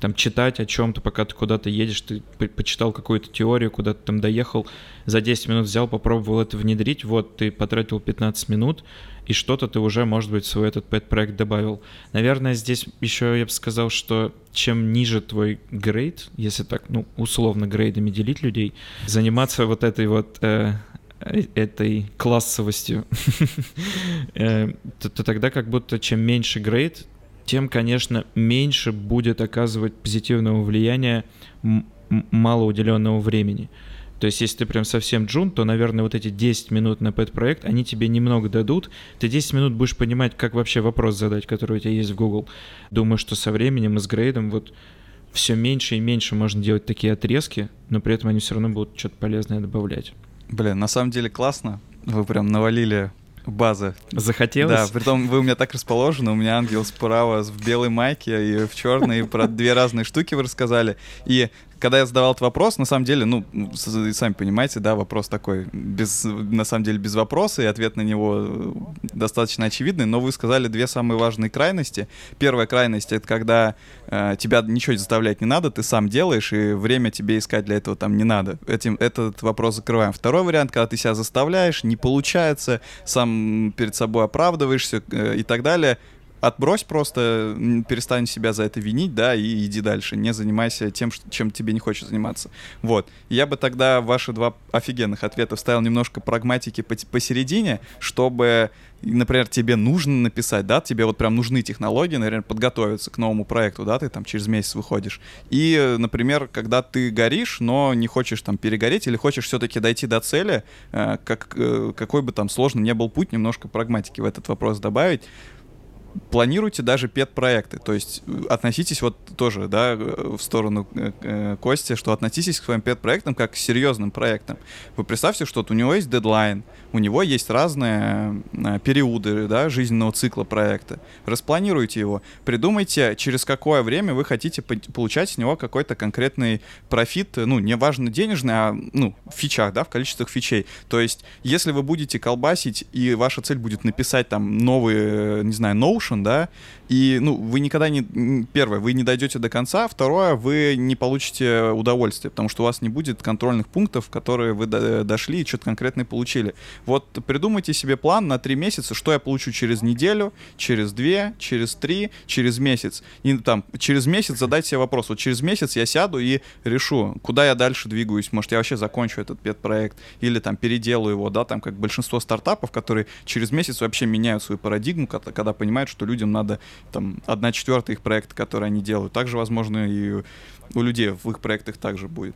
там читать о чем-то, пока ты куда-то едешь, ты почитал какую-то теорию, куда-то там доехал, за 10 минут взял, попробовал это внедрить, вот ты потратил 15 минут, и что-то ты уже, может быть, в свой этот пэт-проект добавил. Наверное, здесь еще я бы сказал, что чем ниже твой грейд, если так, ну, условно грейдами делить людей, заниматься вот этой вот э, этой классовостью, э, то тогда как будто чем меньше грейд, тем, конечно, меньше будет оказывать позитивного влияния мало уделенного времени. То есть, если ты прям совсем джун, то, наверное, вот эти 10 минут на пэт-проект, они тебе немного дадут. Ты 10 минут будешь понимать, как вообще вопрос задать, который у тебя есть в Google. Думаю, что со временем и с грейдом вот все меньше и меньше можно делать такие отрезки, но при этом они все равно будут что-то полезное добавлять. Блин, на самом деле классно. Вы прям навалили база. Захотелось? Да, при том вы у меня так расположены, у меня ангел справа в белой майке и в черной, про две разные штуки вы рассказали. И когда я задавал этот вопрос, на самом деле, ну, сами понимаете, да, вопрос такой, без, на самом деле, без вопроса, и ответ на него э, достаточно очевидный, но вы сказали две самые важные крайности. Первая крайность — это когда э, тебя ничего заставлять не надо, ты сам делаешь, и время тебе искать для этого там не надо. Этим, этот вопрос закрываем. Второй вариант, когда ты себя заставляешь, не получается, сам перед собой оправдываешься э, и так далее — отбрось просто, перестань себя за это винить, да, и иди дальше. Не занимайся тем, чем тебе не хочешь заниматься. Вот. Я бы тогда ваши два офигенных ответа вставил немножко прагматики посередине, чтобы например, тебе нужно написать, да, тебе вот прям нужны технологии, наверное, подготовиться к новому проекту, да, ты там через месяц выходишь. И, например, когда ты горишь, но не хочешь там перегореть или хочешь все-таки дойти до цели, э, как, э, какой бы там сложный не был путь, немножко прагматики в этот вопрос добавить, планируйте даже пет-проекты, то есть э, относитесь вот тоже, да, в сторону э, э, Кости, что относитесь к своим пет-проектам как к серьезным проектам. Вы представьте, что у него есть дедлайн, у него есть разные периоды, да, жизненного цикла проекта. Распланируйте его, придумайте, через какое время вы хотите получать с него какой-то конкретный профит, ну, не важно денежный, а, ну, в фичах, да, в количествах фичей. То есть, если вы будете колбасить, и ваша цель будет написать там новые, не знаю, Notion, да, и, ну, вы никогда не... Первое, вы не дойдете до конца. Второе, вы не получите удовольствие, потому что у вас не будет контрольных пунктов, которые вы до дошли и что-то конкретное получили. Вот придумайте себе план на три месяца, что я получу через неделю, через две, через три, через месяц. И там, через месяц задайте себе вопрос. Вот через месяц я сяду и решу, куда я дальше двигаюсь. Может, я вообще закончу этот педпроект или там переделаю его, да, там как большинство стартапов, которые через месяц вообще меняют свою парадигму, когда, когда понимают, что людям надо там одна четвертая их проекта, которые они делают. Также, возможно, и у людей в их проектах также будет.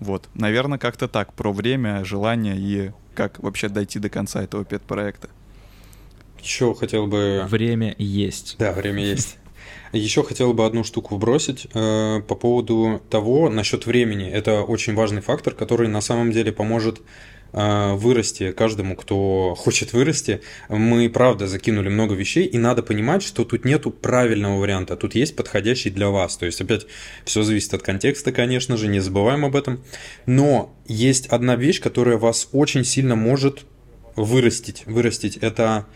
Вот, наверное, как-то так, про время, желание и как вообще дойти до конца этого пет-проекта. Еще хотел бы... Время есть. Да, время есть. Еще хотел бы одну штуку вбросить э, по поводу того, насчет времени. Это очень важный фактор, который на самом деле поможет вырасти каждому, кто хочет вырасти. Мы, правда, закинули много вещей, и надо понимать, что тут нету правильного варианта, тут есть подходящий для вас. То есть, опять, все зависит от контекста, конечно же, не забываем об этом. Но есть одна вещь, которая вас очень сильно может вырастить. Вырастить – это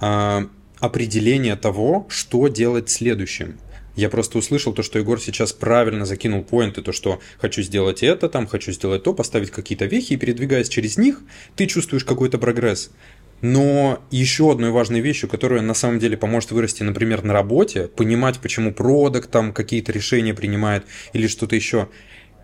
э, определение того, что делать следующим. Я просто услышал то, что Егор сейчас правильно закинул поинты, то, что хочу сделать это, там, хочу сделать то, поставить какие-то вехи, и передвигаясь через них, ты чувствуешь какой-то прогресс. Но еще одной важной вещью, которая на самом деле поможет вырасти, например, на работе, понимать, почему продукт там какие-то решения принимает или что-то еще,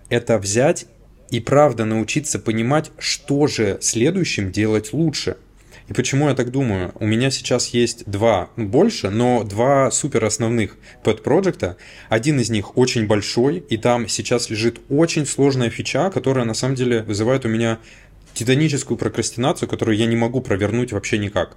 это взять и правда научиться понимать, что же следующим делать лучше – и почему я так думаю? У меня сейчас есть два, ну, больше, но два супер основных pet проекта. Один из них очень большой, и там сейчас лежит очень сложная фича, которая на самом деле вызывает у меня титаническую прокрастинацию, которую я не могу провернуть вообще никак.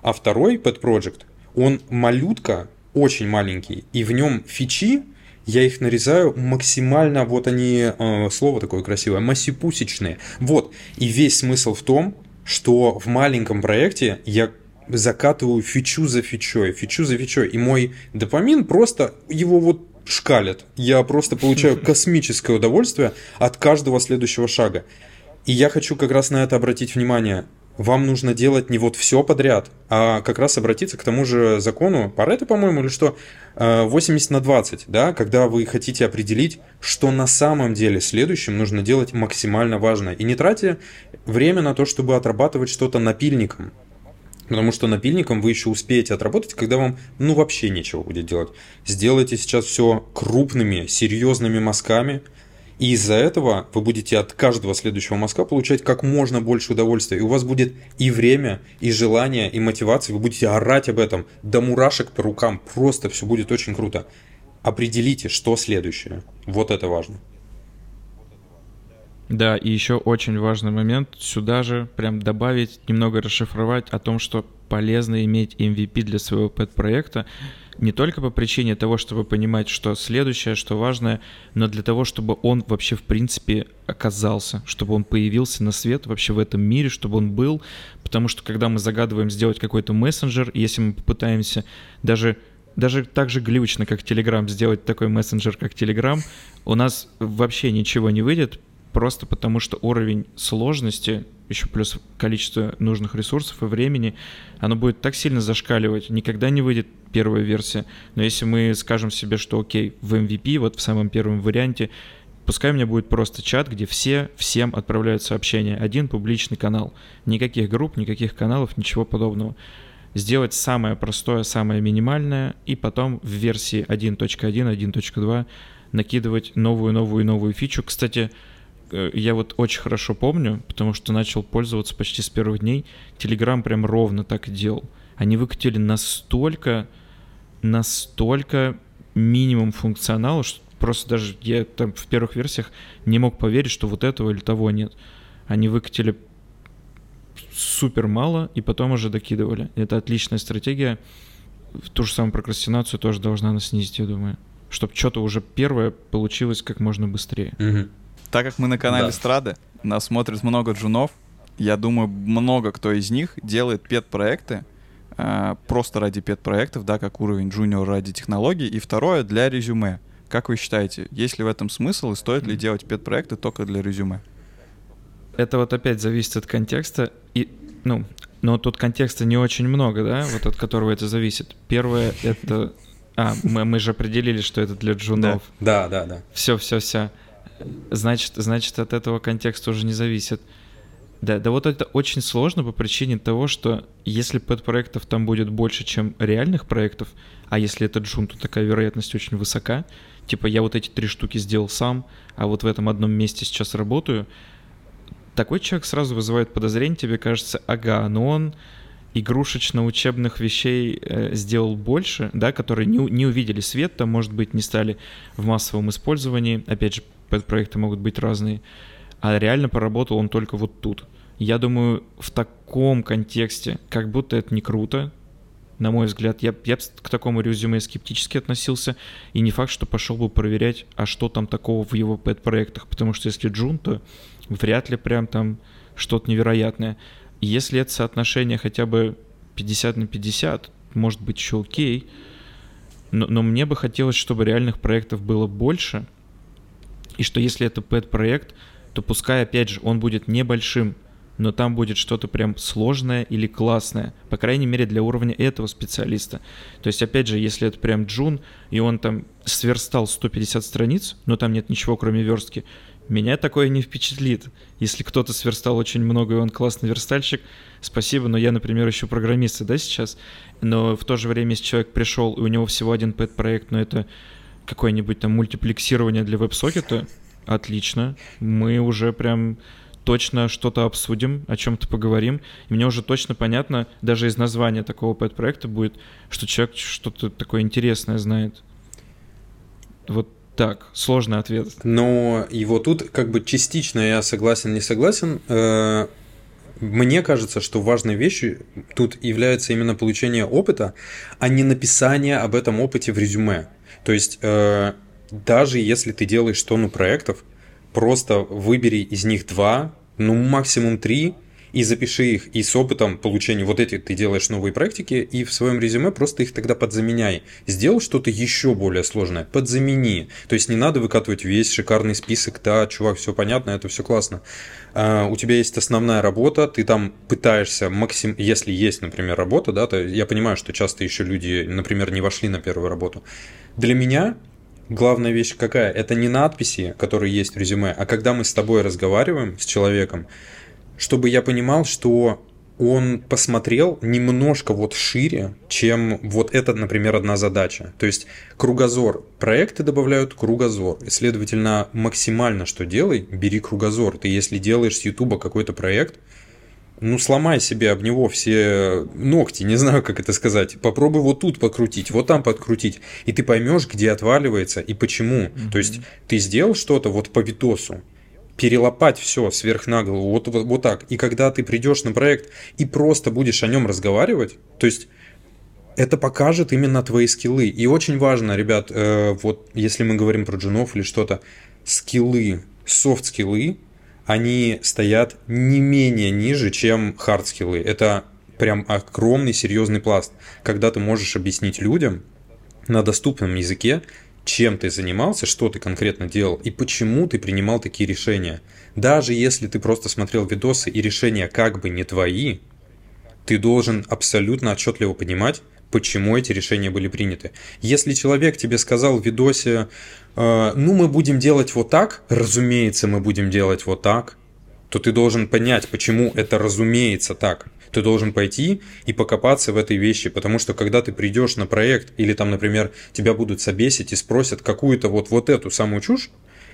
А второй project, он малютка, очень маленький, и в нем фичи, я их нарезаю максимально, вот они, э, слово такое красивое, массипусечные. Вот, и весь смысл в том, что в маленьком проекте я закатываю фичу за фичой, фичу за фичой, и мой допамин просто его вот шкалит. Я просто получаю космическое удовольствие от каждого следующего шага. И я хочу как раз на это обратить внимание вам нужно делать не вот все подряд, а как раз обратиться к тому же закону, Парето, по-моему, или что, 80 э, на 20, да, когда вы хотите определить, что на самом деле следующим нужно делать максимально важно. И не тратя время на то, чтобы отрабатывать что-то напильником. Потому что напильником вы еще успеете отработать, когда вам ну вообще нечего будет делать. Сделайте сейчас все крупными, серьезными мазками – и из-за этого вы будете от каждого следующего мазка получать как можно больше удовольствия. И у вас будет и время, и желание, и мотивация. Вы будете орать об этом до мурашек по рукам. Просто все будет очень круто. Определите, что следующее. Вот это важно. Да, и еще очень важный момент сюда же прям добавить, немного расшифровать о том, что полезно иметь MVP для своего пэт-проекта не только по причине того, чтобы понимать, что следующее, что важное, но для того, чтобы он вообще в принципе оказался, чтобы он появился на свет вообще в этом мире, чтобы он был, потому что когда мы загадываем сделать какой-то мессенджер, если мы попытаемся даже даже так же глючно, как Telegram, сделать такой мессенджер, как Telegram, у нас вообще ничего не выйдет, просто потому что уровень сложности, еще плюс количество нужных ресурсов и времени, оно будет так сильно зашкаливать, никогда не выйдет первая версия. Но если мы скажем себе, что окей, в MVP, вот в самом первом варианте, пускай у меня будет просто чат, где все всем отправляют сообщения. Один публичный канал. Никаких групп, никаких каналов, ничего подобного. сделать самое простое, самое минимальное, и потом в версии 1.1, 1.2 накидывать новую, новую, новую фичу. Кстати, я вот очень хорошо помню, потому что начал пользоваться почти с первых дней. Telegram прям ровно так и делал. Они выкатили настолько, настолько минимум функционала, что просто даже я там в первых версиях не мог поверить, что вот этого или того нет. Они выкатили супер мало и потом уже докидывали. Это отличная стратегия. Ту же самую прокрастинацию тоже должна она снизить, я думаю. Чтобы что-то уже первое получилось как можно быстрее. Мгм. Так как мы на канале Да. Страды, нас смотрит много джунов, я думаю, много кто из них делает пет-проекты э, просто ради пет-проектов, да, как уровень джуниор ради технологий, и второе для резюме. Как вы считаете, есть ли в этом смысл и стоит ли делать пет-проекты только для резюме? Это вот опять зависит от контекста. И, ну, но тут контекста не очень много, да, вот от которого это зависит. Первое — это... А, мы, мы же определили, что это для джунов. Да, да, да. Все, все, все. Значит, значит, от этого контекста уже не зависит. Да, да вот это очень сложно по причине того, что если пэт-проектов там будет больше, чем реальных проектов, а если это джун, то такая вероятность очень высока. Типа я вот эти три штуки сделал сам, а вот в этом одном месте сейчас работаю. Такой человек сразу вызывает подозрение, тебе кажется, ага, но он игрушечно-учебных вещей э, сделал больше, да, которые не, не увидели свет, там, может быть, не стали в массовом использовании. Опять же, пэт-проекты могут быть разные. А реально поработал он только вот тут. Я думаю, в таком контексте, как будто это не круто, на мой взгляд, я, я к такому резюме скептически относился, и не факт, что пошел бы проверять, а что там такого в его пэт-проектах, потому что если джун, то вряд ли прям там что-то невероятное. Если это соотношение хотя бы 50 на 50, может быть еще окей, но, но мне бы хотелось, чтобы реальных проектов было больше, и что если это пэт-проект, то пускай, опять же, он будет небольшим, но там будет что-то прям сложное или классное, по крайней мере, для уровня этого специалиста. То есть, опять же, если это прям джун, и он там сверстал 150 страниц, но там нет ничего, кроме верстки, меня такое не впечатлит. Если кто-то сверстал очень много, и он классный верстальщик, спасибо, но я, например, еще программист, да, сейчас, но в то же время, если человек пришел, и у него всего один пэт-проект, но это какое-нибудь там мультиплексирование для веб-сокета, отлично, мы уже прям точно что-то обсудим, о чем-то поговорим. И мне уже точно понятно, даже из названия такого пэт-проекта будет, что человек что-то такое интересное знает. Вот так, сложный ответ. Но вот тут как бы частично я согласен, не согласен. Э, Мне кажется, что важной вещью тут является именно получение опыта, а не написание об этом опыте в резюме. То есть э, даже если ты делаешь тонну проектов, просто выбери из них два, ну максимум три, и запиши их, и с опытом получения вот эти ты делаешь новые практики, и в своем резюме просто их тогда подзаменяй. Сделал что-то еще более сложное, подзамени. То есть не надо выкатывать весь шикарный список, да, чувак, все понятно, это все классно. А, у тебя есть основная работа, ты там пытаешься максим, если есть, например, работа, да, то я понимаю, что часто еще люди, например, не вошли на первую работу. Для меня главная вещь какая? Это не надписи, которые есть в резюме, а когда мы с тобой разговариваем с человеком, чтобы я понимал, что он посмотрел немножко вот шире, чем вот это, например, одна задача. То есть кругозор. Проекты добавляют кругозор. И, следовательно, максимально что делай, бери кругозор. Ты если делаешь с Ютуба какой-то проект, ну, сломай себе об него все ногти, не знаю, как это сказать. Попробуй вот тут подкрутить, вот там подкрутить, и ты поймешь, где отваливается и почему. То есть ты сделал что-то вот по видосу, перелопать все сверх на вот, вот, вот так. И когда ты придешь на проект и просто будешь о нем разговаривать, то есть это покажет именно твои скиллы. И очень важно, ребят, э, вот если мы говорим про джунов или что-то, скиллы, софт-скиллы, они стоят не менее ниже, чем хард-скиллы. Это прям огромный серьезный пласт, когда ты можешь объяснить людям на доступном языке, чем ты занимался, что ты конкретно делал и почему ты принимал такие решения. Даже если ты просто смотрел видосы и решения как бы не твои, ты должен абсолютно отчетливо понимать, почему эти решения были приняты. Если человек тебе сказал в видосе, э, ну мы будем делать вот так, разумеется, мы будем делать вот так, то ты должен понять, почему это разумеется так. Ты должен пойти и покопаться в этой вещи, потому что когда ты придешь на проект или там, например, тебя будут собесить и спросят какую-то вот, вот эту самую чушь,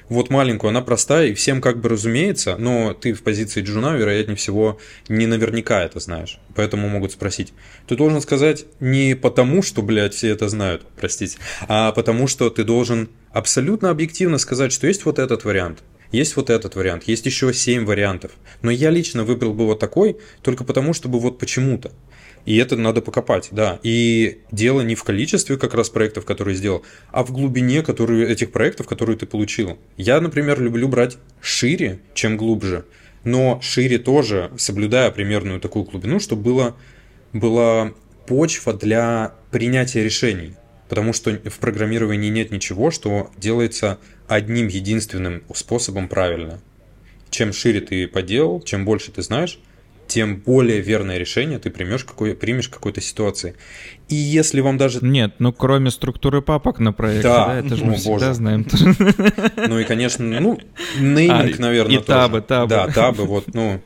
вот маленькую, она простая, и всем как бы разумеется, но ты в позиции джуна, вероятнее всего, не наверняка это знаешь. Поэтому могут спросить. Ты должен сказать не потому, что, блядь, все это знают, простите, а потому что ты должен абсолютно объективно сказать, что есть вот этот вариант, есть вот этот вариант, есть еще 7 вариантов. Но я лично выбрал бы вот такой, только потому, чтобы вот почему-то. И это надо покопать, да. И дело не в количестве как раз проектов, которые сделал, а в глубине которые, этих проектов, которые ты получил. Я, например, люблю брать шире, чем глубже, но шире тоже, соблюдая примерную такую глубину, чтобы было, была почва для принятия решений. Потому что в программировании нет ничего, что делается одним единственным способом правильно. Чем шире ты поделал, чем больше ты знаешь, тем более верное решение ты примешь, какой, примешь какой-то ситуации. И если вам даже... Нет, ну кроме структуры папок на проекте, да, да это же мы всегда боже. знаем. Ну и, конечно, ну, нейминг, а, наверное, и тоже. табы, табы. Да, табы, вот, ну...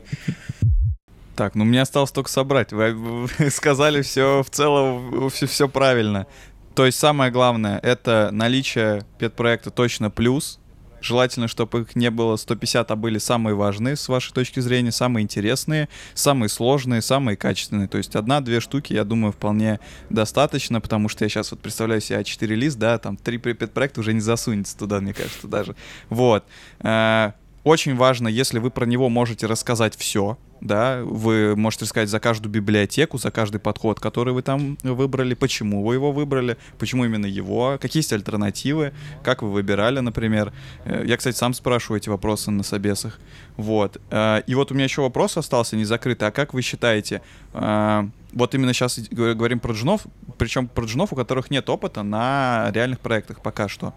Так, ну мне осталось только собрать. Вы, вы сказали все в целом, все, все правильно. То есть самое главное — это наличие педпроекта точно плюс, Желательно, чтобы их не было 150, а были самые важные, с вашей точки зрения, самые интересные, самые сложные, самые качественные. То есть одна-две штуки, я думаю, вполне достаточно, потому что я сейчас вот представляю себе А4 лист, да, там три проекта уже не засунется туда, мне кажется, даже. Вот. Э, очень важно, если вы про него можете рассказать все, да, вы можете сказать за каждую библиотеку, за каждый подход, который вы там выбрали, почему вы его выбрали, почему именно его, какие есть альтернативы, как вы выбирали, например. Э, я, кстати, сам спрашиваю эти вопросы на собесах. Вот. Э, и вот у меня еще вопрос остался не закрытый. А как вы считаете, э, вот именно сейчас говорим про джунов, причем про джунов, у которых нет опыта на реальных проектах пока что.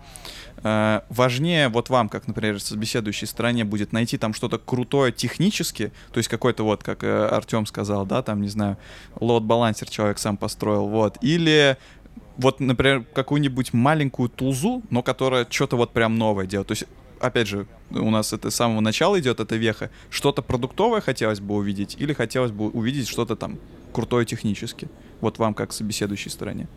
Э, важнее вот вам, как, например, собеседующей стороне, будет найти там что-то крутое технически, то есть какой-то вот, как э, Артем сказал, да, там, не знаю, лот-балансер человек сам построил, вот, или вот, например, какую-нибудь маленькую тулзу, но которая что-то вот прям новое делает. То есть, опять же, у нас это с самого начала идет эта веха. Что-то продуктовое хотелось бы увидеть, или хотелось бы увидеть что-то там крутое технически. Вот вам как собеседующей стороне.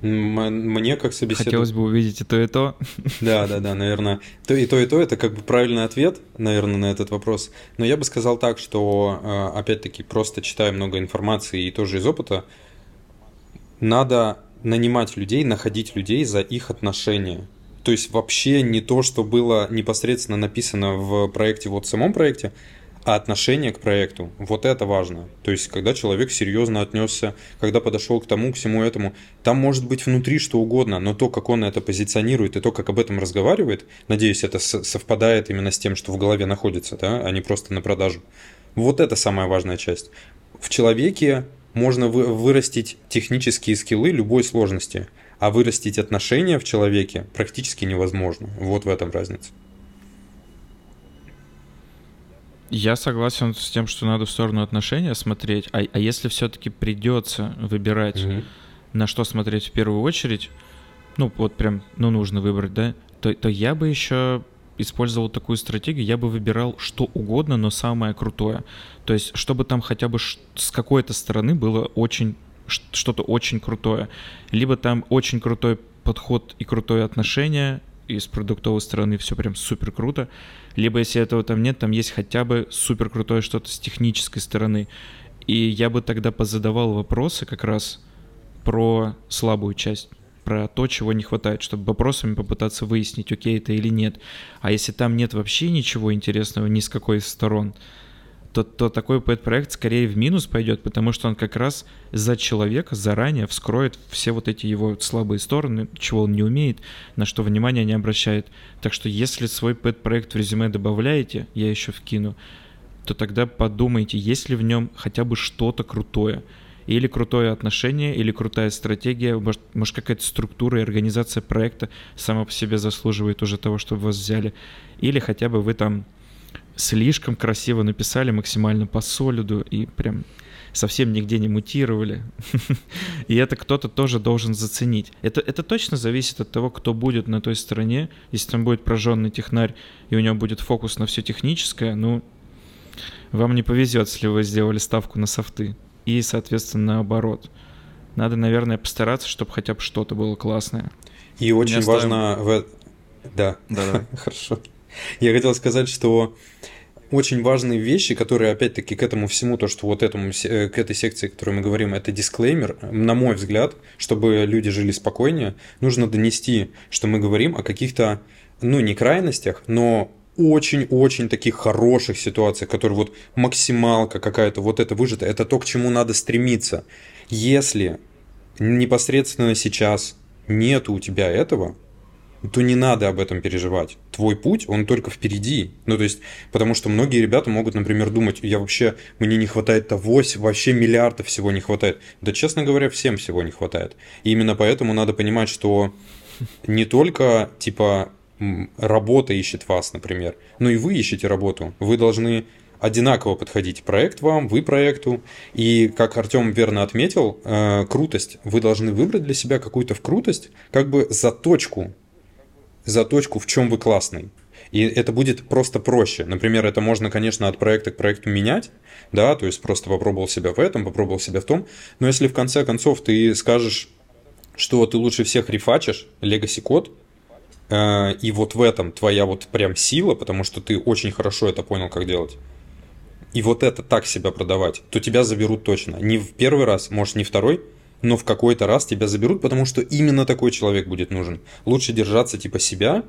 Мне как собеседователь... Хотелось бы увидеть и то, и то. Да, да, да, наверное. То и то, и то — это как бы правильный ответ, наверное, на этот вопрос. Но я бы сказал так, что, э, опять-таки, просто читая много информации и тоже из опыта, надо нанимать людей, находить людей за их отношения. То есть вообще не то, что было непосредственно написано в проекте, вот в самом проекте, а отношение к проекту. Вот это важно. То есть, когда человек серьезно отнесся, когда подошел к тому, к всему этому, там может быть внутри что угодно, но то, как он это позиционирует и то, как об этом разговаривает, надеюсь, это совпадает именно с тем, что в голове находится, да, а не просто на продажу. Вот это самая важная часть. В человеке можно вырастить технические скиллы любой сложности, а вырастить отношения в человеке практически невозможно. Вот в этом разница. Я согласен с тем, что надо в сторону отношения смотреть. А, а если все-таки придется выбирать, mm-hmm. на что смотреть в первую очередь, ну вот прям, ну нужно выбрать, да, то, то я бы еще использовал такую стратегию, я бы выбирал что угодно, но самое крутое. То есть, чтобы там хотя бы с какой-то стороны было очень что-то очень крутое. Либо там очень крутой подход и крутое отношение, и с продуктовой стороны все прям супер круто либо если этого там нет, там есть хотя бы супер крутое что-то с технической стороны. И я бы тогда позадавал вопросы как раз про слабую часть про то, чего не хватает, чтобы вопросами попытаться выяснить, окей это или нет. А если там нет вообще ничего интересного ни с какой из сторон, то, то такой проект скорее в минус пойдет, потому что он как раз за человека заранее вскроет все вот эти его слабые стороны, чего он не умеет, на что внимание не обращает. Так что если свой пэт-проект в резюме добавляете, я еще вкину, то тогда подумайте, есть ли в нем хотя бы что-то крутое. Или крутое отношение, или крутая стратегия, может, может какая-то структура и организация проекта сама по себе заслуживает уже того, чтобы вас взяли. Или хотя бы вы там слишком красиво написали, максимально по солиду и прям совсем нигде не мутировали. и это кто-то тоже должен заценить. Это, это точно зависит от того, кто будет на той стороне. Если там будет прожженный технарь, и у него будет фокус на все техническое, ну, Вам не повезет, если вы сделали ставку на софты. И, соответственно, наоборот. Надо, наверное, постараться, чтобы хотя бы что-то было классное. И очень важно... В... Да. Да, да. Хорошо. Я хотел сказать, что очень важные вещи, которые, опять-таки, к этому всему, то, что вот этому, э, к этой секции, о которой мы говорим, это дисклеймер, на мой взгляд, чтобы люди жили спокойнее, нужно донести, что мы говорим о каких-то, ну, не крайностях, но очень-очень таких хороших ситуациях, которые вот максималка какая-то, вот это выжито, это то, к чему надо стремиться. Если непосредственно сейчас нету у тебя этого, то не надо об этом переживать. Твой путь, он только впереди. Ну, то есть, потому что многие ребята могут, например, думать, я вообще, мне не хватает того, вообще миллиардов всего не хватает. Да, честно говоря, всем всего не хватает. И именно поэтому надо понимать, что не только, типа, работа ищет вас, например, но и вы ищете работу. Вы должны одинаково подходить проект вам, вы проекту. И, как Артем верно отметил, э, крутость. Вы должны выбрать для себя какую-то в крутость, как бы заточку заточку, в чем вы классный. И это будет просто проще. Например, это можно, конечно, от проекта к проекту менять, да, то есть просто попробовал себя в этом, попробовал себя в том. Но если в конце концов ты скажешь, что ты лучше всех рефачишь Legacy код, э, и вот в этом твоя вот прям сила, потому что ты очень хорошо это понял, как делать, и вот это так себя продавать, то тебя заберут точно. Не в первый раз, может, не второй, но в какой-то раз тебя заберут, потому что именно такой человек будет нужен. Лучше держаться типа себя,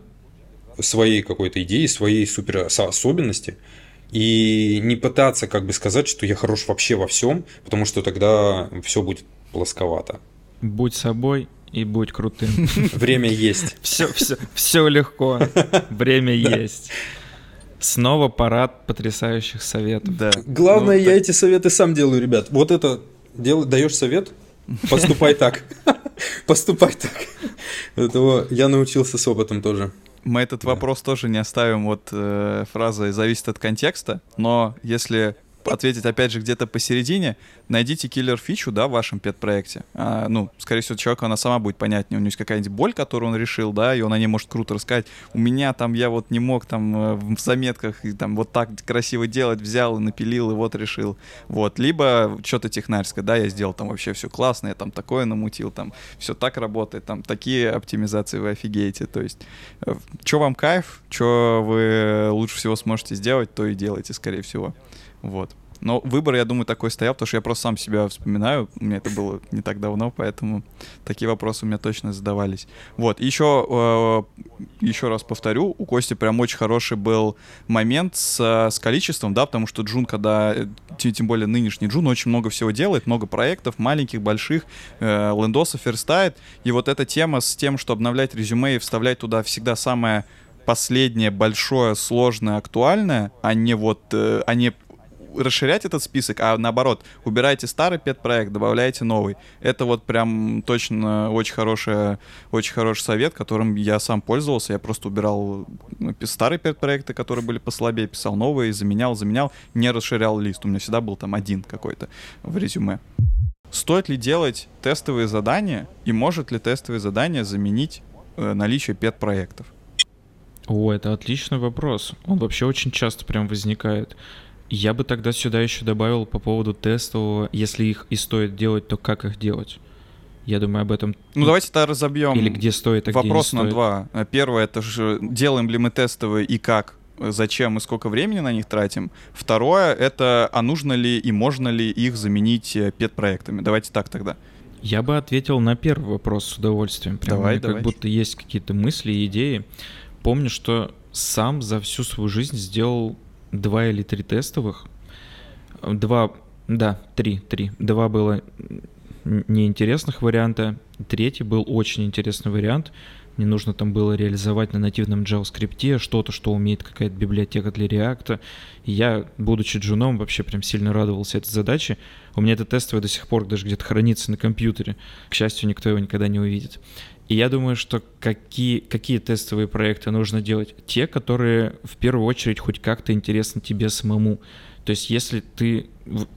своей какой-то идеи, своей супер особенности, и не пытаться как бы сказать, что я хорош вообще во всем, потому что тогда все будет плосковато. Будь собой и будь крутым. Время есть. Все, все, все легко. Время есть. Снова парад потрясающих советов. Да. Главное, ну, я так... эти советы сам делаю, ребят. Вот это дел... даешь совет, Поступай так. Поступай так. Этого я научился с опытом тоже. Мы этот вопрос тоже не оставим вот э, фразой «зависит от контекста», но если ответить, опять же, где-то посередине, найдите киллер-фичу, да, в вашем пет-проекте. А, ну, скорее всего, человеку она сама будет понятнее. У него есть какая-нибудь боль, которую он решил, да, и он о ней может круто рассказать. У меня там, я вот не мог там э, в заметках и там вот так красиво делать, взял и напилил, и вот решил. Вот. Либо что-то технарское, да, я сделал там вообще все классно, я там такое намутил, там все так работает, там такие оптимизации вы офигеете. То есть, э, что вам кайф, что вы лучше всего сможете сделать, то и делайте, скорее всего. Вот. Но выбор, я думаю, такой стоял, потому что я просто сам себя вспоминаю. У меня это было не так давно, поэтому такие вопросы у меня точно задавались. Вот, еще, э, еще раз повторю, у Кости прям очень хороший был момент с, с количеством, да, потому что Джун, когда, э, тем, более нынешний Джун, очень много всего делает, много проектов, маленьких, больших, э, лендосов верстает, и вот эта тема с тем, что обновлять резюме и вставлять туда всегда самое последнее, большое, сложное, актуальное, а не вот, э, а не расширять этот список, а наоборот, убирайте старый пет-проект, добавляйте новый. Это вот прям точно очень, хороший, очень хороший совет, которым я сам пользовался. Я просто убирал ну, старые пет-проекты, которые были послабее, писал новые, заменял, заменял, не расширял лист. У меня всегда был там один какой-то в резюме. Стоит ли делать тестовые задания и может ли тестовые задания заменить э, наличие пет-проектов? О, это отличный вопрос. Он вообще очень часто прям возникает. Я бы тогда сюда еще добавил по поводу тестового, если их и стоит делать, то как их делать? Я думаю, об этом... Ну, давайте тогда разобьем. Или где стоит, а Вопрос где не на два. Первое, это же делаем ли мы тестовые и как? Зачем и сколько времени на них тратим? Второе, это а нужно ли и можно ли их заменить э, пет-проектами? Давайте так тогда. Я бы ответил на первый вопрос с удовольствием. Прям давай, давай. Как будто есть какие-то мысли и идеи. Помню, что сам за всю свою жизнь сделал два или три тестовых. Два, да, три, три. Два было неинтересных варианта. Третий был очень интересный вариант. Мне нужно там было реализовать на нативном JavaScript что-то, что умеет какая-то библиотека для React. И я, будучи джуном, вообще прям сильно радовался этой задаче. У меня это тестовое до сих пор даже где-то хранится на компьютере. К счастью, никто его никогда не увидит. И я думаю, что какие, какие тестовые проекты нужно делать? Те, которые в первую очередь хоть как-то интересны тебе самому. То есть если ты,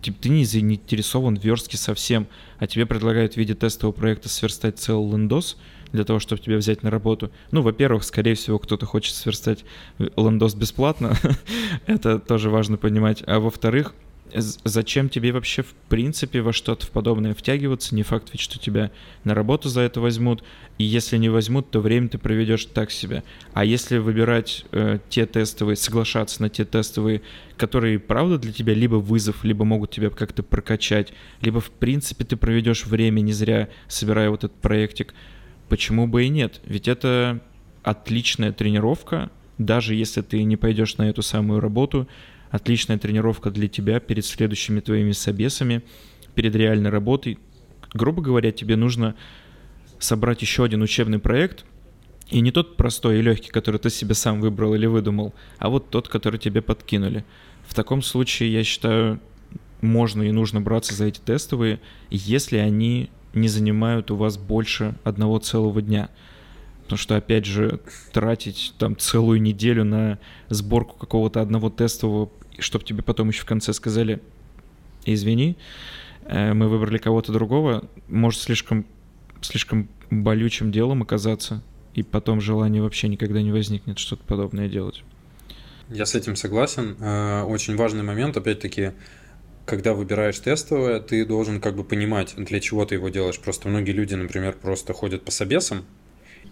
типа, ты не заинтересован в верстке совсем, а тебе предлагают в виде тестового проекта сверстать целый лендос, для того, чтобы тебя взять на работу. Ну, во-первых, скорее всего, кто-то хочет сверстать ландос бесплатно, это тоже важно понимать. А во-вторых, зачем тебе вообще в принципе во что-то подобное втягиваться? Не факт ведь, что тебя на работу за это возьмут. И если не возьмут, то время ты проведешь так себе. А если выбирать э, те тестовые, соглашаться на те тестовые, которые правда для тебя либо вызов, либо могут тебя как-то прокачать, либо в принципе ты проведешь время не зря, собирая вот этот проектик, почему бы и нет? Ведь это отличная тренировка, даже если ты не пойдешь на эту самую работу, отличная тренировка для тебя перед следующими твоими собесами, перед реальной работой. Грубо говоря, тебе нужно собрать еще один учебный проект, и не тот простой и легкий, который ты себе сам выбрал или выдумал, а вот тот, который тебе подкинули. В таком случае, я считаю, можно и нужно браться за эти тестовые, если они не занимают у вас больше одного целого дня. Потому что, опять же, тратить там целую неделю на сборку какого-то одного тестового чтобы тебе потом еще в конце сказали, извини, э, мы выбрали кого-то другого, может слишком, слишком болючим делом оказаться, и потом желание вообще никогда не возникнет что-то подобное делать. Я с этим согласен. Э, очень важный момент, опять-таки, когда выбираешь тестовое, ты должен как бы понимать, для чего ты его делаешь. Просто многие люди, например, просто ходят по собесам,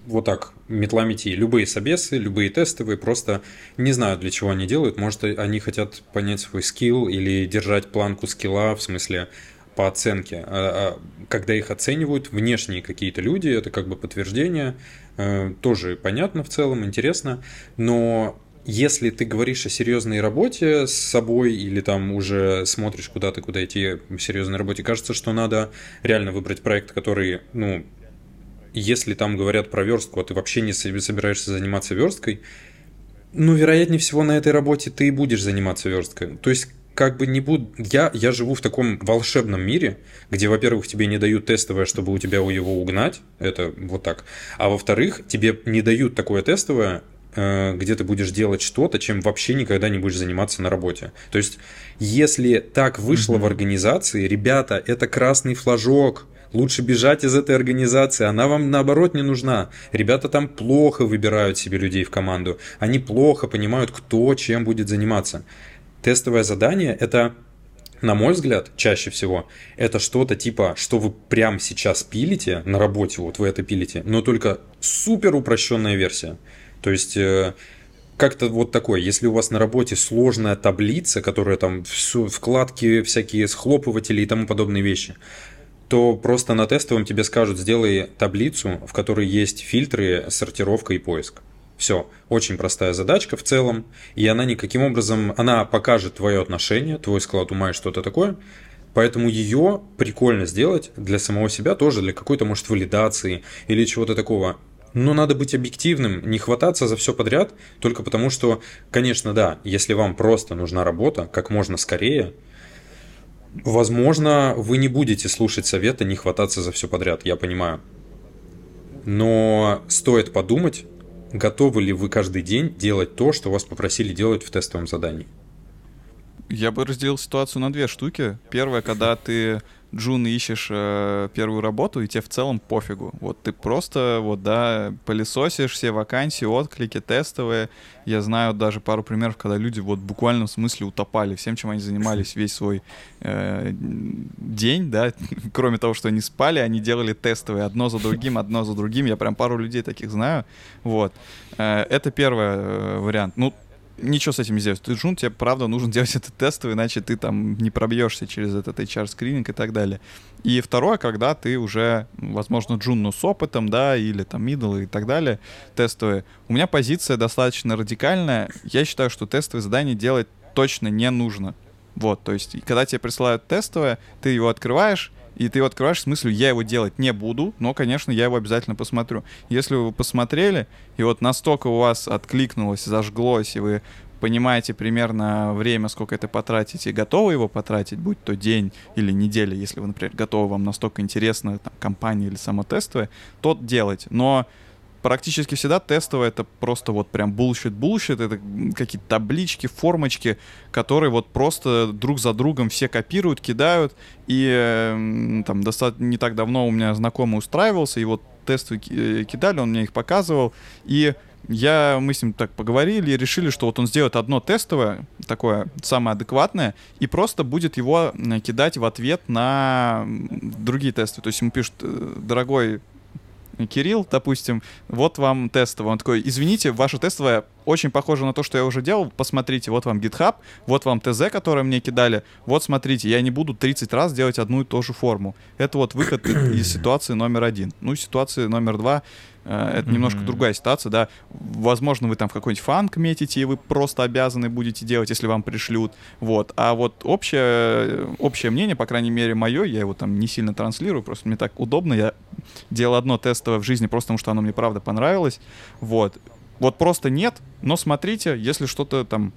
вот так метла мети. Любые собесы, любые тестовые, просто не знаю, для чего они делают. Может, они хотят понять свой скилл или держать планку скилла, в смысле по оценке. А, а когда их оценивают внешние какие-то люди, это как бы подтверждение, э, тоже понятно в целом, интересно, но если ты говоришь о серьезной работе с собой или там уже смотришь куда-то, куда идти в серьезной работе, кажется, что надо реально выбрать проект, который, ну, если там говорят про верстку, а ты вообще не собираешься заниматься версткой, ну, вероятнее всего, на этой работе ты и будешь заниматься версткой. То есть, как бы не буду... Я, я живу в таком волшебном мире, где, во-первых, тебе не дают тестовое, чтобы у тебя его угнать, это вот так, а во-вторых, тебе не дают такое тестовое, где ты будешь делать что-то, чем вообще никогда не будешь заниматься на работе. То есть, если так вышло mm-hmm. в организации, ребята, это красный флажок, Лучше бежать из этой организации, она вам наоборот не нужна. Ребята там плохо выбирают себе людей в команду. Они плохо понимают, кто чем будет заниматься. Тестовое задание – это на мой взгляд, чаще всего, это что-то типа, что вы прямо сейчас пилите на работе, вот вы это пилите, но только супер упрощенная версия. То есть э, как-то вот такое, если у вас на работе сложная таблица, которая там все, вкладки всякие, схлопыватели и тому подобные вещи, то просто на тестовом тебе скажут, сделай таблицу, в которой есть фильтры, сортировка и поиск. Все, очень простая задачка в целом, и она никаким образом, она покажет твое отношение, твой склад ума и что-то такое, поэтому ее прикольно сделать для самого себя тоже, для какой-то, может, валидации или чего-то такого. Но надо быть объективным, не хвататься за все подряд, только потому что, конечно, да, если вам просто нужна работа как можно скорее – Возможно, вы не будете слушать совета, не хвататься за все подряд, я понимаю. Но стоит подумать, готовы ли вы каждый день делать то, что вас попросили делать в тестовом задании. Я бы разделил ситуацию на две штуки. Первое, когда ты Джун ищешь э, первую работу, и тебе в целом пофигу. Вот ты просто, вот, да, пылесосишь все вакансии, отклики тестовые. Я знаю даже пару примеров, когда люди вот буквально в смысле утопали всем, чем они занимались весь свой э, день, да, кроме того, что они спали, они делали тестовые одно за другим, одно за другим. Я прям пару людей таких знаю. Вот. Э, это первый э, вариант. Ну, ничего с этим не сделать. Ты джун, тебе правда нужно делать этот тестовый, иначе ты там не пробьешься через этот HR-скрининг и так далее. И второе, когда ты уже, возможно, джун, но с опытом, да, или там middle и так далее, тестовые. У меня позиция достаточно радикальная. Я считаю, что тестовые задания делать точно не нужно. Вот, то есть, когда тебе присылают тестовое, ты его открываешь, и ты его открываешь с мыслью, я его делать не буду, но, конечно, я его обязательно посмотрю. Если вы посмотрели, и вот настолько у вас откликнулось, зажглось, и вы понимаете примерно время, сколько это потратите, и готовы его потратить, будь то день или неделя, если вы, например, готовы, вам настолько интересна там, компания или само тестовое, то делать. Но практически всегда тестовое это просто вот прям bullshit bullshit. Это какие-то таблички, формочки, которые вот просто друг за другом все копируют, кидают, и э, там достаточно не так давно у меня знакомый устраивался, и вот тесты э, кидали, он мне их показывал, и я, мы с ним так поговорили и решили, что вот он сделает одно тестовое, такое самое адекватное, и просто будет его кидать в ответ на другие тесты. То есть ему пишут, «Э, дорогой Кирилл, допустим, вот вам тестовое. Он такой, извините, ваше тестовое очень похоже на то, что я уже делал. Посмотрите, вот вам GitHub, вот вам ТЗ, которое мне кидали. Вот смотрите, я не буду 30 раз делать одну и ту же форму. Это вот выход из ситуации номер один. Ну, ситуации номер два Э, это mm-hmm. немножко другая ситуация, да. Возможно, вы там в какой-нибудь фанк метите, и вы просто обязаны будете делать, если вам пришлют. Вот. А вот общее, общее мнение, по крайней мере, мое, я его там не сильно транслирую, просто мне так удобно. Я делал одно тестовое в жизни просто потому, что оно мне правда понравилось. Вот. Вот просто нет, но смотрите, если что-то там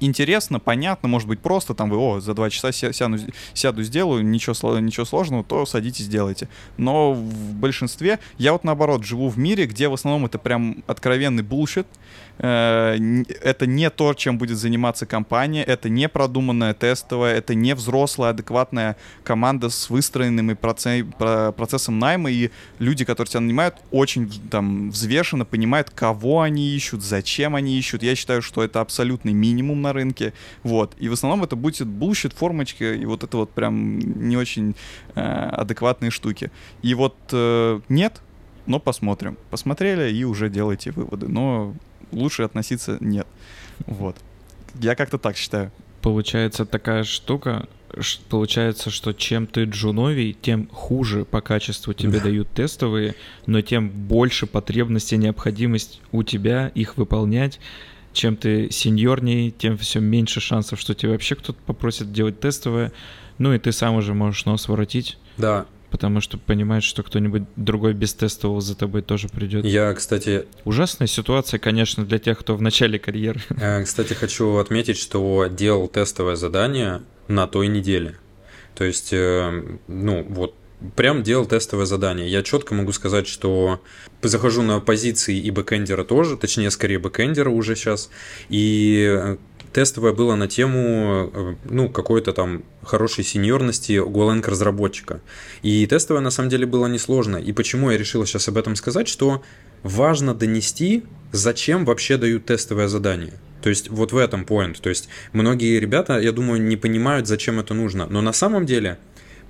интересно, понятно, может быть просто, там вы, о, за два часа сяду, сяду сделаю, ничего, ничего сложного, то садитесь, делайте. Но в большинстве, я вот наоборот живу в мире, где в основном это прям откровенный bullshit, Э, это не то, чем будет заниматься компания, это не продуманная тестовая, это не взрослая, адекватная команда с выстроенным процессом найма, и люди, которые тебя нанимают, очень там взвешенно понимают, кого они ищут, зачем они ищут. Я считаю, что это абсолютный минимум на рынке, вот. И в основном это будет bullshit формочки, и вот это вот прям не очень э, адекватные штуки. И вот э, нет, но посмотрим. Посмотрели и уже делайте выводы. Но лучше относиться нет. Вот. Я как-то так считаю. Получается такая штука, получается, что чем ты джуновий, тем хуже по качеству тебе дают тестовые, но тем больше потребность и необходимость у тебя их выполнять. Чем ты сеньорней, тем все меньше шансов, что тебе вообще кто-то попросит делать тестовое. Ну и ты сам уже можешь нос воротить. Да, потому что понимаешь, что кто-нибудь другой без тестового за тобой тоже придет. Я, кстати... Ужасная ситуация, конечно, для тех, кто в начале карьеры. Я, кстати, хочу отметить, что делал тестовое задание на той неделе. То есть, э, ну, вот прям делал тестовое задание. Я четко могу сказать, что захожу на позиции и бэкэндера тоже, точнее, скорее бэкэндера уже сейчас, и тестовое было на тему, э, ну, какой-то там хорошей сеньорности Golang разработчика. И тестовое на самом деле было несложно. И почему я решил сейчас об этом сказать, что важно донести, зачем вообще дают тестовое задание. То есть вот в этом point. То есть многие ребята, я думаю, не понимают, зачем это нужно. Но на самом деле,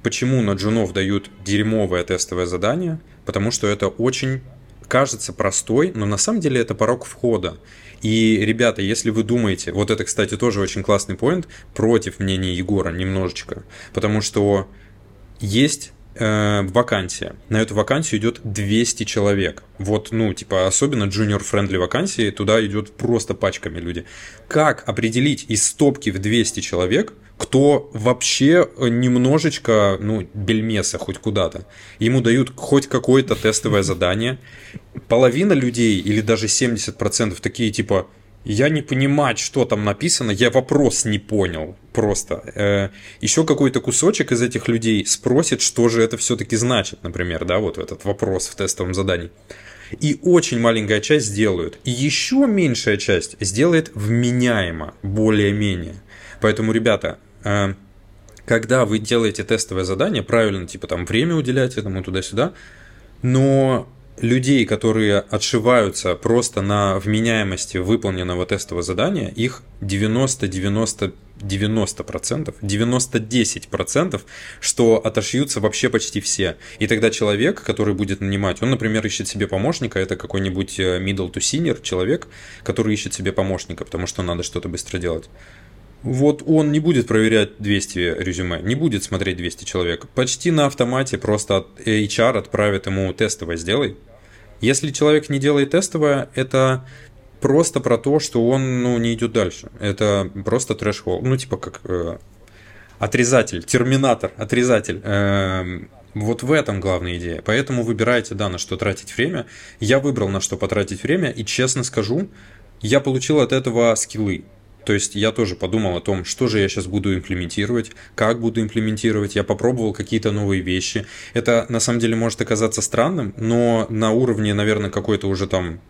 почему на джунов дают дерьмовое тестовое задание? Потому что это очень кажется простой, но на самом деле это порог входа. И, ребята, если вы думаете, вот это, кстати, тоже очень классный поинт, против мнения Егора немножечко, потому что есть э, вакансия. На эту вакансию идет 200 человек. Вот, ну, типа, особенно junior-friendly вакансии, туда идет просто пачками люди. Как определить из стопки в 200 человек – кто вообще э, немножечко, ну, бельмеса хоть куда-то. Ему дают хоть какое-то тестовое задание. Половина людей, или даже 70% такие, типа, я не понимать, что там написано, я вопрос не понял просто. Э, еще какой-то кусочек из этих людей спросит, что же это все-таки значит, например, да, вот этот вопрос в тестовом задании. И очень маленькая часть сделают. И еще меньшая часть сделает вменяемо, более-менее. Поэтому, ребята, когда вы делаете тестовое задание, правильно, типа там время уделять этому туда-сюда, но людей, которые отшиваются просто на вменяемости выполненного тестового задания, их 90-90 90%, 90-10%, что отошьются вообще почти все. И тогда человек, который будет нанимать, он, например, ищет себе помощника, это какой-нибудь э, middle to senior человек, который ищет себе помощника, потому что надо что-то быстро делать. Вот он не будет проверять 200 резюме, не будет смотреть 200 человек. Почти на автомате просто HR отправит ему тестовое «сделай». Если человек не делает тестовое, это просто про то, что он ну, не идет дальше. Это просто трэш Ну, типа как э, отрезатель, терминатор, отрезатель. Э, вот в этом главная идея. Поэтому выбирайте, да, на что тратить время. Я выбрал, на что потратить время, и честно скажу, я получил от этого скиллы. То есть я тоже подумал о том, что же я сейчас буду имплементировать, как буду имплементировать. Я попробовал какие-то новые вещи. Это на самом деле может оказаться странным, но на уровне, наверное, какой-то уже там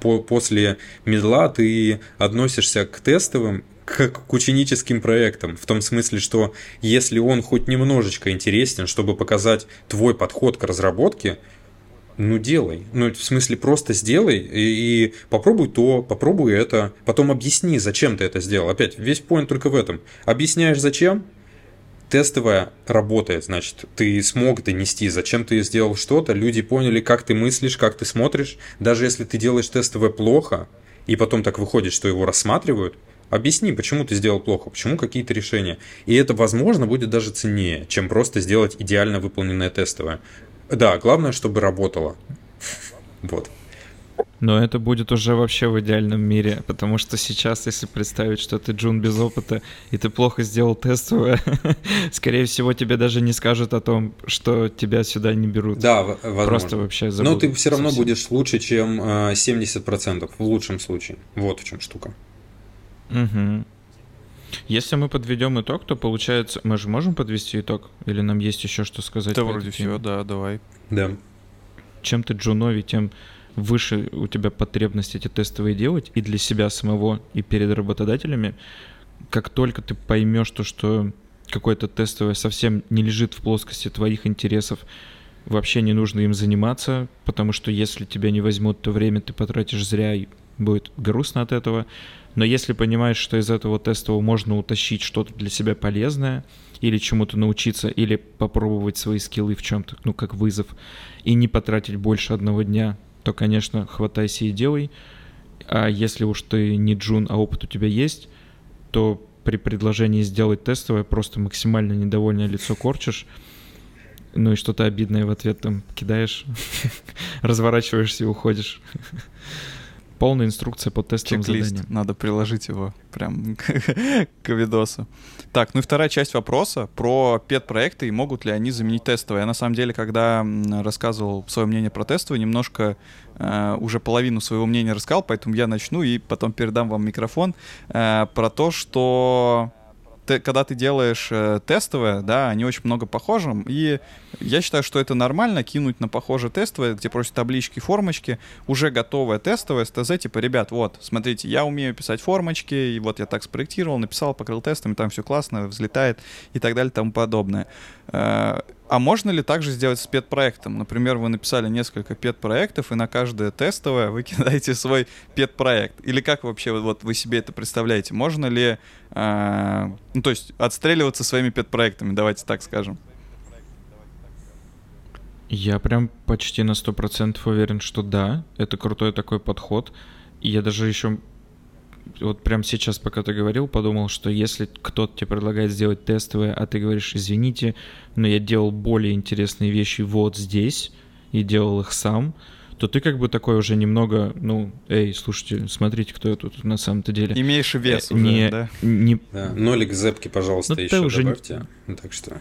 по после медла ты относишься к тестовым как к ученическим проектам, в том смысле, что если он хоть немножечко интересен, чтобы показать твой подход к разработке, ну делай. Ну, в смысле, просто сделай и, и попробуй то, попробуй это. Потом объясни, зачем ты это сделал. Опять, весь поинт только в этом. Объясняешь, зачем, тестовая работает, значит, ты смог донести, зачем ты сделал что-то, люди поняли, как ты мыслишь, как ты смотришь. Даже если ты делаешь тестовое плохо, и потом так выходит, что его рассматривают, объясни, почему ты сделал плохо, почему какие-то решения. И это, возможно, будет даже ценнее, чем просто сделать идеально выполненное тестовое. Да, главное, чтобы работало. Вот. Но это будет уже вообще в идеальном мире, потому что сейчас, если представить, что ты Джун без опыта, и ты плохо сделал тестовое, скорее всего, тебе даже не скажут о том, что тебя сюда не берут. Да, возможно. Просто вообще забудут. Но ты все равно совсем. будешь лучше, чем 70%, э, в лучшем случае. Вот в чем штука. Угу. Если мы подведем итог, то получается, мы же можем подвести итог? Или нам есть еще что сказать? Да, вроде все, да, давай. Да. Чем ты джунови, тем выше у тебя потребность эти тестовые делать и для себя самого, и перед работодателями. Как только ты поймешь то, что какое-то тестовое совсем не лежит в плоскости твоих интересов, вообще не нужно им заниматься, потому что если тебя не возьмут, то время ты потратишь зря, и будет грустно от этого. Но если понимаешь, что из этого тестового можно утащить что-то для себя полезное, или чему-то научиться, или попробовать свои скиллы в чем-то, ну, как вызов, и не потратить больше одного дня, то, конечно, хватайся и делай. А если уж ты не джун, а опыт у тебя есть, то при предложении сделать тестовое просто максимально недовольное лицо корчишь, ну и что-то обидное в ответ там кидаешь, разворачиваешься и уходишь. Полная инструкция по тестовым Чек-лист. заданиям. Надо приложить его прям к видосу. Так, ну и вторая часть вопроса про пет-проекты и могут ли они заменить тестовые. Я на самом деле, когда рассказывал свое мнение про тестовые, немножко э, уже половину своего мнения рассказал, поэтому я начну и потом передам вам микрофон э, про то, что ты, когда ты делаешь э, тестовое, да, они очень много похожи, и я считаю, что это нормально кинуть на похожее тестовое, где просят таблички, формочки, уже готовое тестовое, СТЗ, типа, ребят, вот, смотрите, я умею писать формочки, и вот я так спроектировал, написал, покрыл тестами, там все классно, взлетает и так далее, и тому подобное. Э, а можно ли также сделать с пет-проектом? Например, вы написали несколько пет-проектов, и на каждое тестовое вы кидаете свой пет-проект. Или как вообще вот вы себе это представляете? Можно ли, э, ну, то есть отстреливаться своими пет-проектами, давайте так скажем? Я прям почти на 100% уверен, что да, это крутой такой подход. И я даже еще вот прям сейчас, пока ты говорил, подумал, что если кто-то тебе предлагает сделать тестовое, а ты говоришь, извините, но я делал более интересные вещи вот здесь и делал их сам, то ты как бы такой уже немного, ну, эй, слушайте, смотрите, кто я тут на самом-то деле. Имеешь вес э, не, уже, да? Не... да? Нолик зепки, пожалуйста, ну, еще уже добавьте. Не... Так что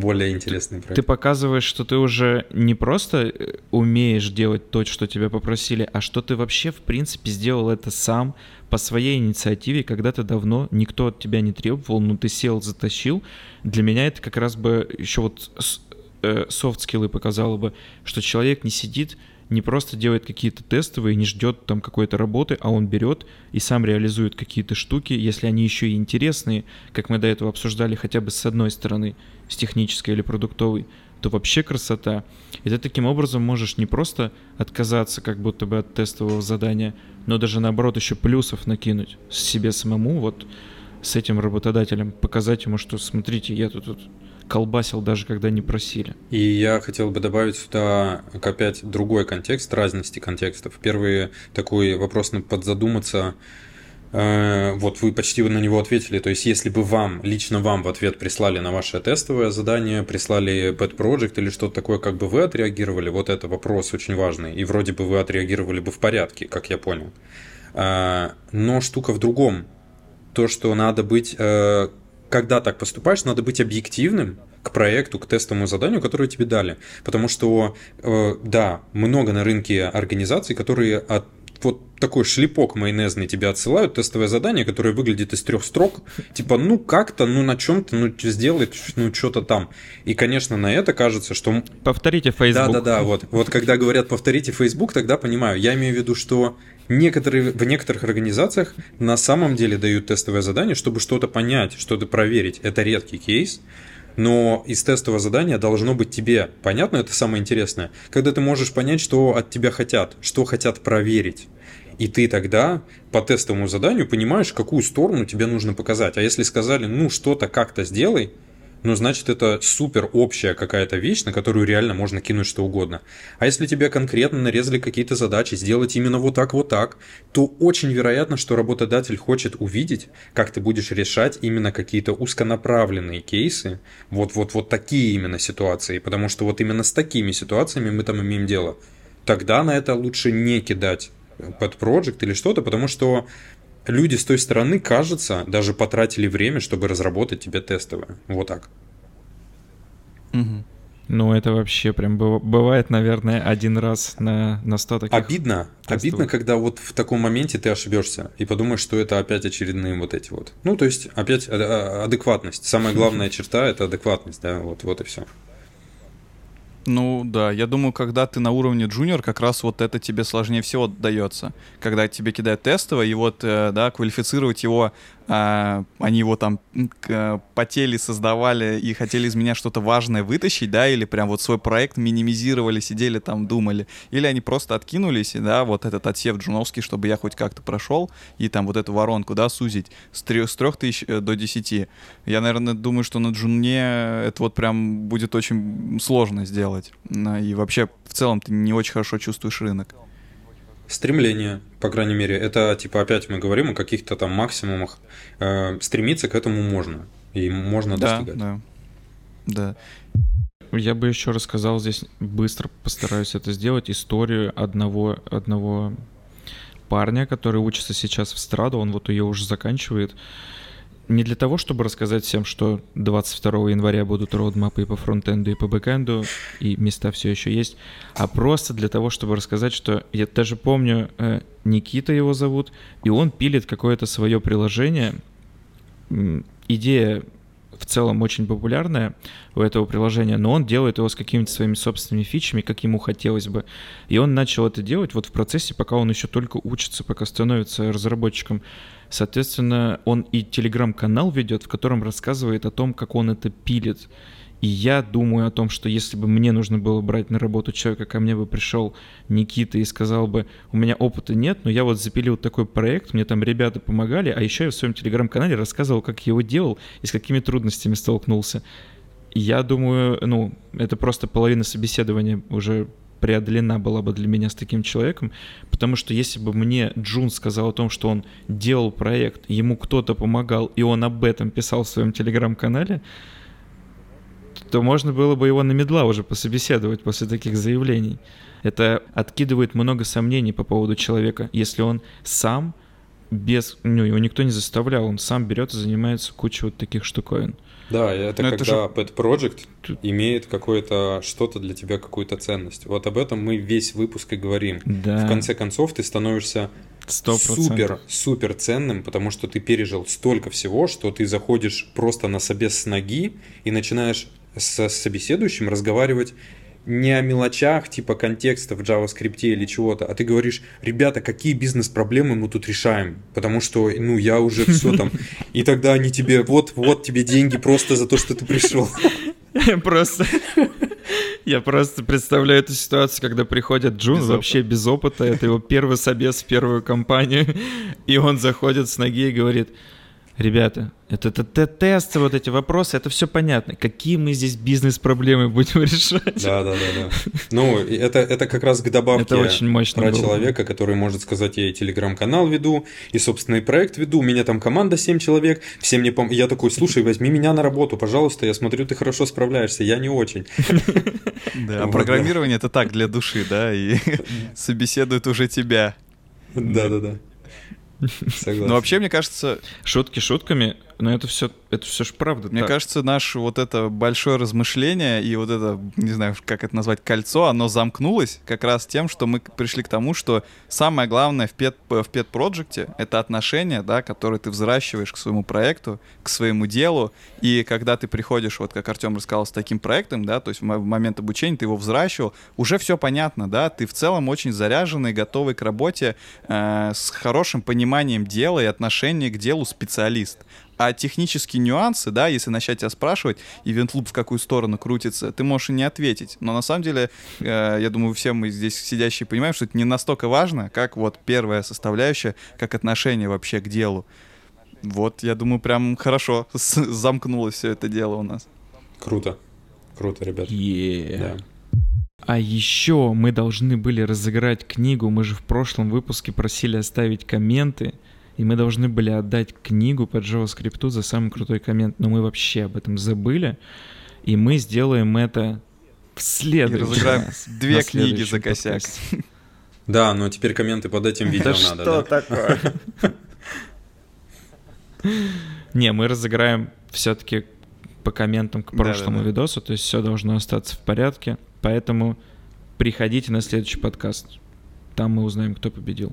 более интересный проект. Ты показываешь, что ты уже не просто э, умеешь делать то, что тебя попросили, а что ты вообще, в принципе, сделал это сам по своей инициативе, когда-то давно никто от тебя не требовал, но ты сел, затащил. Для меня это как раз бы еще вот софт-скиллы э, показало бы, что человек не сидит, не просто делает какие-то тестовые, не ждет там какой-то работы, а он берет и сам реализует какие-то штуки, если они еще и интересные, как мы до этого обсуждали хотя бы с одной стороны, с технической или продуктовой, то вообще красота. И ты таким образом можешь не просто отказаться как будто бы от тестового задания, но даже наоборот еще плюсов накинуть себе самому, вот с этим работодателем, показать ему, что смотрите, я тут, тут колбасил даже когда не просили. И я хотел бы добавить сюда опять другой контекст, разности контекстов. Первый такой вопрос на подзадуматься, Э, вот вы почти на него ответили. То есть, если бы вам, лично вам в ответ прислали на ваше тестовое задание, прислали Pet Project или что-то такое, как бы вы отреагировали, вот это вопрос очень важный. И вроде бы вы отреагировали бы в порядке, как я понял. Э, но штука в другом. То, что надо быть, э, когда так поступаешь, надо быть объективным к проекту, к тестовому заданию, которое тебе дали. Потому что, да, много на рынке организаций, которые от вот такой шлепок майонезный тебе отсылают, тестовое задание, которое выглядит из трех строк, типа, ну как-то, ну на чем-то, ну сделай, ну что-то там. И, конечно, на это кажется, что... Повторите Facebook. Да-да-да, вот. Вот когда говорят «повторите Facebook», тогда понимаю. Я имею в виду, что некоторые, в некоторых организациях на самом деле дают тестовое задание, чтобы что-то понять, что-то проверить. Это редкий кейс. Но из тестового задания должно быть тебе понятно, это самое интересное, когда ты можешь понять, что от тебя хотят, что хотят проверить. И ты тогда по тестовому заданию понимаешь, какую сторону тебе нужно показать. А если сказали, ну что-то как-то сделай, ну, значит, это супер общая какая-то вещь, на которую реально можно кинуть что угодно. А если тебе конкретно нарезали какие-то задачи, сделать именно вот так, вот так, то очень вероятно, что работодатель хочет увидеть, как ты будешь решать именно какие-то узконаправленные кейсы, вот-вот-вот такие именно ситуации, потому что вот именно с такими ситуациями мы там имеем дело. Тогда на это лучше не кидать под проект или что-то, потому что люди с той стороны, кажется, даже потратили время, чтобы разработать тебе тестовое. Вот так. Угу. Ну, это вообще прям бывает, наверное, один раз на, на 100 таких Обидно. Тестовых. Обидно, когда вот в таком моменте ты ошибешься и подумаешь, что это опять очередные вот эти вот. Ну, то есть, опять адекватность. Самая главная черта — это адекватность, да, вот, вот и все. Ну да, я думаю, когда ты на уровне джуниор, как раз вот это тебе сложнее всего дается. Когда тебе кидают тестово, и вот, э, да, квалифицировать его а, они его там потели, создавали и хотели из меня что-то важное вытащить, да, или прям вот свой проект минимизировали, сидели там, думали, или они просто откинулись, да, вот этот отсев джуновский, чтобы я хоть как-то прошел, и там вот эту воронку, да, сузить с, 3, с 3000 э, до 10. Я, наверное, думаю, что на джуне это вот прям будет очень сложно сделать. И вообще, в целом, ты не очень хорошо чувствуешь рынок. Стремление, по крайней мере, это типа опять мы говорим о каких-то там максимумах. Э, стремиться к этому можно. И можно да, достигать. Да. Да. Я бы еще рассказал здесь, быстро постараюсь это сделать, историю одного, одного парня, который учится сейчас в Страду, он вот ее уже заканчивает не для того, чтобы рассказать всем, что 22 января будут роудмапы и по фронтенду, и по бэкенду, и места все еще есть, а просто для того, чтобы рассказать, что я даже помню, э, Никита его зовут, и он пилит какое-то свое приложение. Идея в целом очень популярная у этого приложения, но он делает его с какими-то своими собственными фичами, как ему хотелось бы. И он начал это делать вот в процессе, пока он еще только учится, пока становится разработчиком. Соответственно, он и телеграм-канал ведет, в котором рассказывает о том, как он это пилит. И я думаю о том, что если бы мне нужно было брать на работу человека, ко мне бы пришел Никита и сказал бы, у меня опыта нет, но я вот запилил такой проект, мне там ребята помогали, а еще я в своем телеграм-канале рассказывал, как я его делал и с какими трудностями столкнулся. я думаю, ну, это просто половина собеседования уже преодолена была бы для меня с таким человеком, потому что если бы мне Джун сказал о том, что он делал проект, ему кто-то помогал, и он об этом писал в своем телеграм-канале, то можно было бы его на медла уже пособеседовать после таких заявлений. Это откидывает много сомнений по поводу человека, если он сам без, ну, его никто не заставлял, он сам берет и занимается кучей вот таких штуковин. Да, это Но когда это же... Pet Project имеет какое-то что-то для тебя, какую-то ценность. Вот об этом мы весь выпуск и говорим. Да. В конце концов, ты становишься 100%. супер, супер ценным, потому что ты пережил столько всего, что ты заходишь просто на собес с ноги и начинаешь с собеседующим разговаривать не о мелочах типа контекста в JavaScript или чего-то, а ты говоришь, ребята, какие бизнес-проблемы мы тут решаем, потому что, ну, я уже все там, и тогда они тебе, вот, вот тебе деньги просто за то, что ты пришел. Просто... Я просто представляю эту ситуацию, когда приходит Джун без вообще опыта. без опыта, это его первый собес в первую компанию, и он заходит с ноги и говорит, ребята, это, это, это тесты, вот эти вопросы, это все понятно. Какие мы здесь бизнес-проблемы будем решать? Да, да, да, да. Ну, это, это как раз к добавке это очень мощно про было. человека, который может сказать, я и телеграм-канал веду, и собственный проект веду, у меня там команда 7 человек, все мне пом... Я такой, слушай, возьми меня на работу, пожалуйста, я смотрю, ты хорошо справляешься, я не очень. Да, а программирование это так, для души, да, и собеседуют уже тебя. Да, да, да. Согласен. Ну, вообще, мне кажется... Шутки шутками, но это все, это все же правда. Мне так. кажется, наше вот это большое размышление и вот это, не знаю, как это назвать, кольцо, оно замкнулось как раз тем, что мы пришли к тому, что самое главное в пет, в пет проекте это отношения, да, которые ты взращиваешь к своему проекту, к своему делу. И когда ты приходишь, вот как Артем рассказал, с таким проектом, да, то есть в момент обучения ты его взращивал, уже все понятно, да, ты в целом очень заряженный, готовый к работе, э, с хорошим пониманием дела и отношения к делу специалист. А технические нюансы, да, если начать тебя спрашивать, и вентлуп в какую сторону крутится, ты можешь и не ответить. Но на самом деле, э, я думаю, все мы здесь сидящие понимаем, что это не настолько важно, как вот первая составляющая, как отношение вообще к делу. Вот, я думаю, прям хорошо замкнулось все это дело у нас. Круто. Круто, ребят. Yeah. Да. А еще мы должны были разыграть книгу. Мы же в прошлом выпуске просили оставить комменты. И мы должны были отдать книгу по JavaScript за самый крутой коммент. Но мы вообще об этом забыли. И мы сделаем это в следующий и разыграем раз. Две книги за косяк. Да, но теперь комменты под этим видео надо. Что такое? Не, мы разыграем все-таки по комментам к прошлому видосу, то есть все должно остаться в порядке. Поэтому приходите на следующий подкаст. Там мы узнаем, кто победил.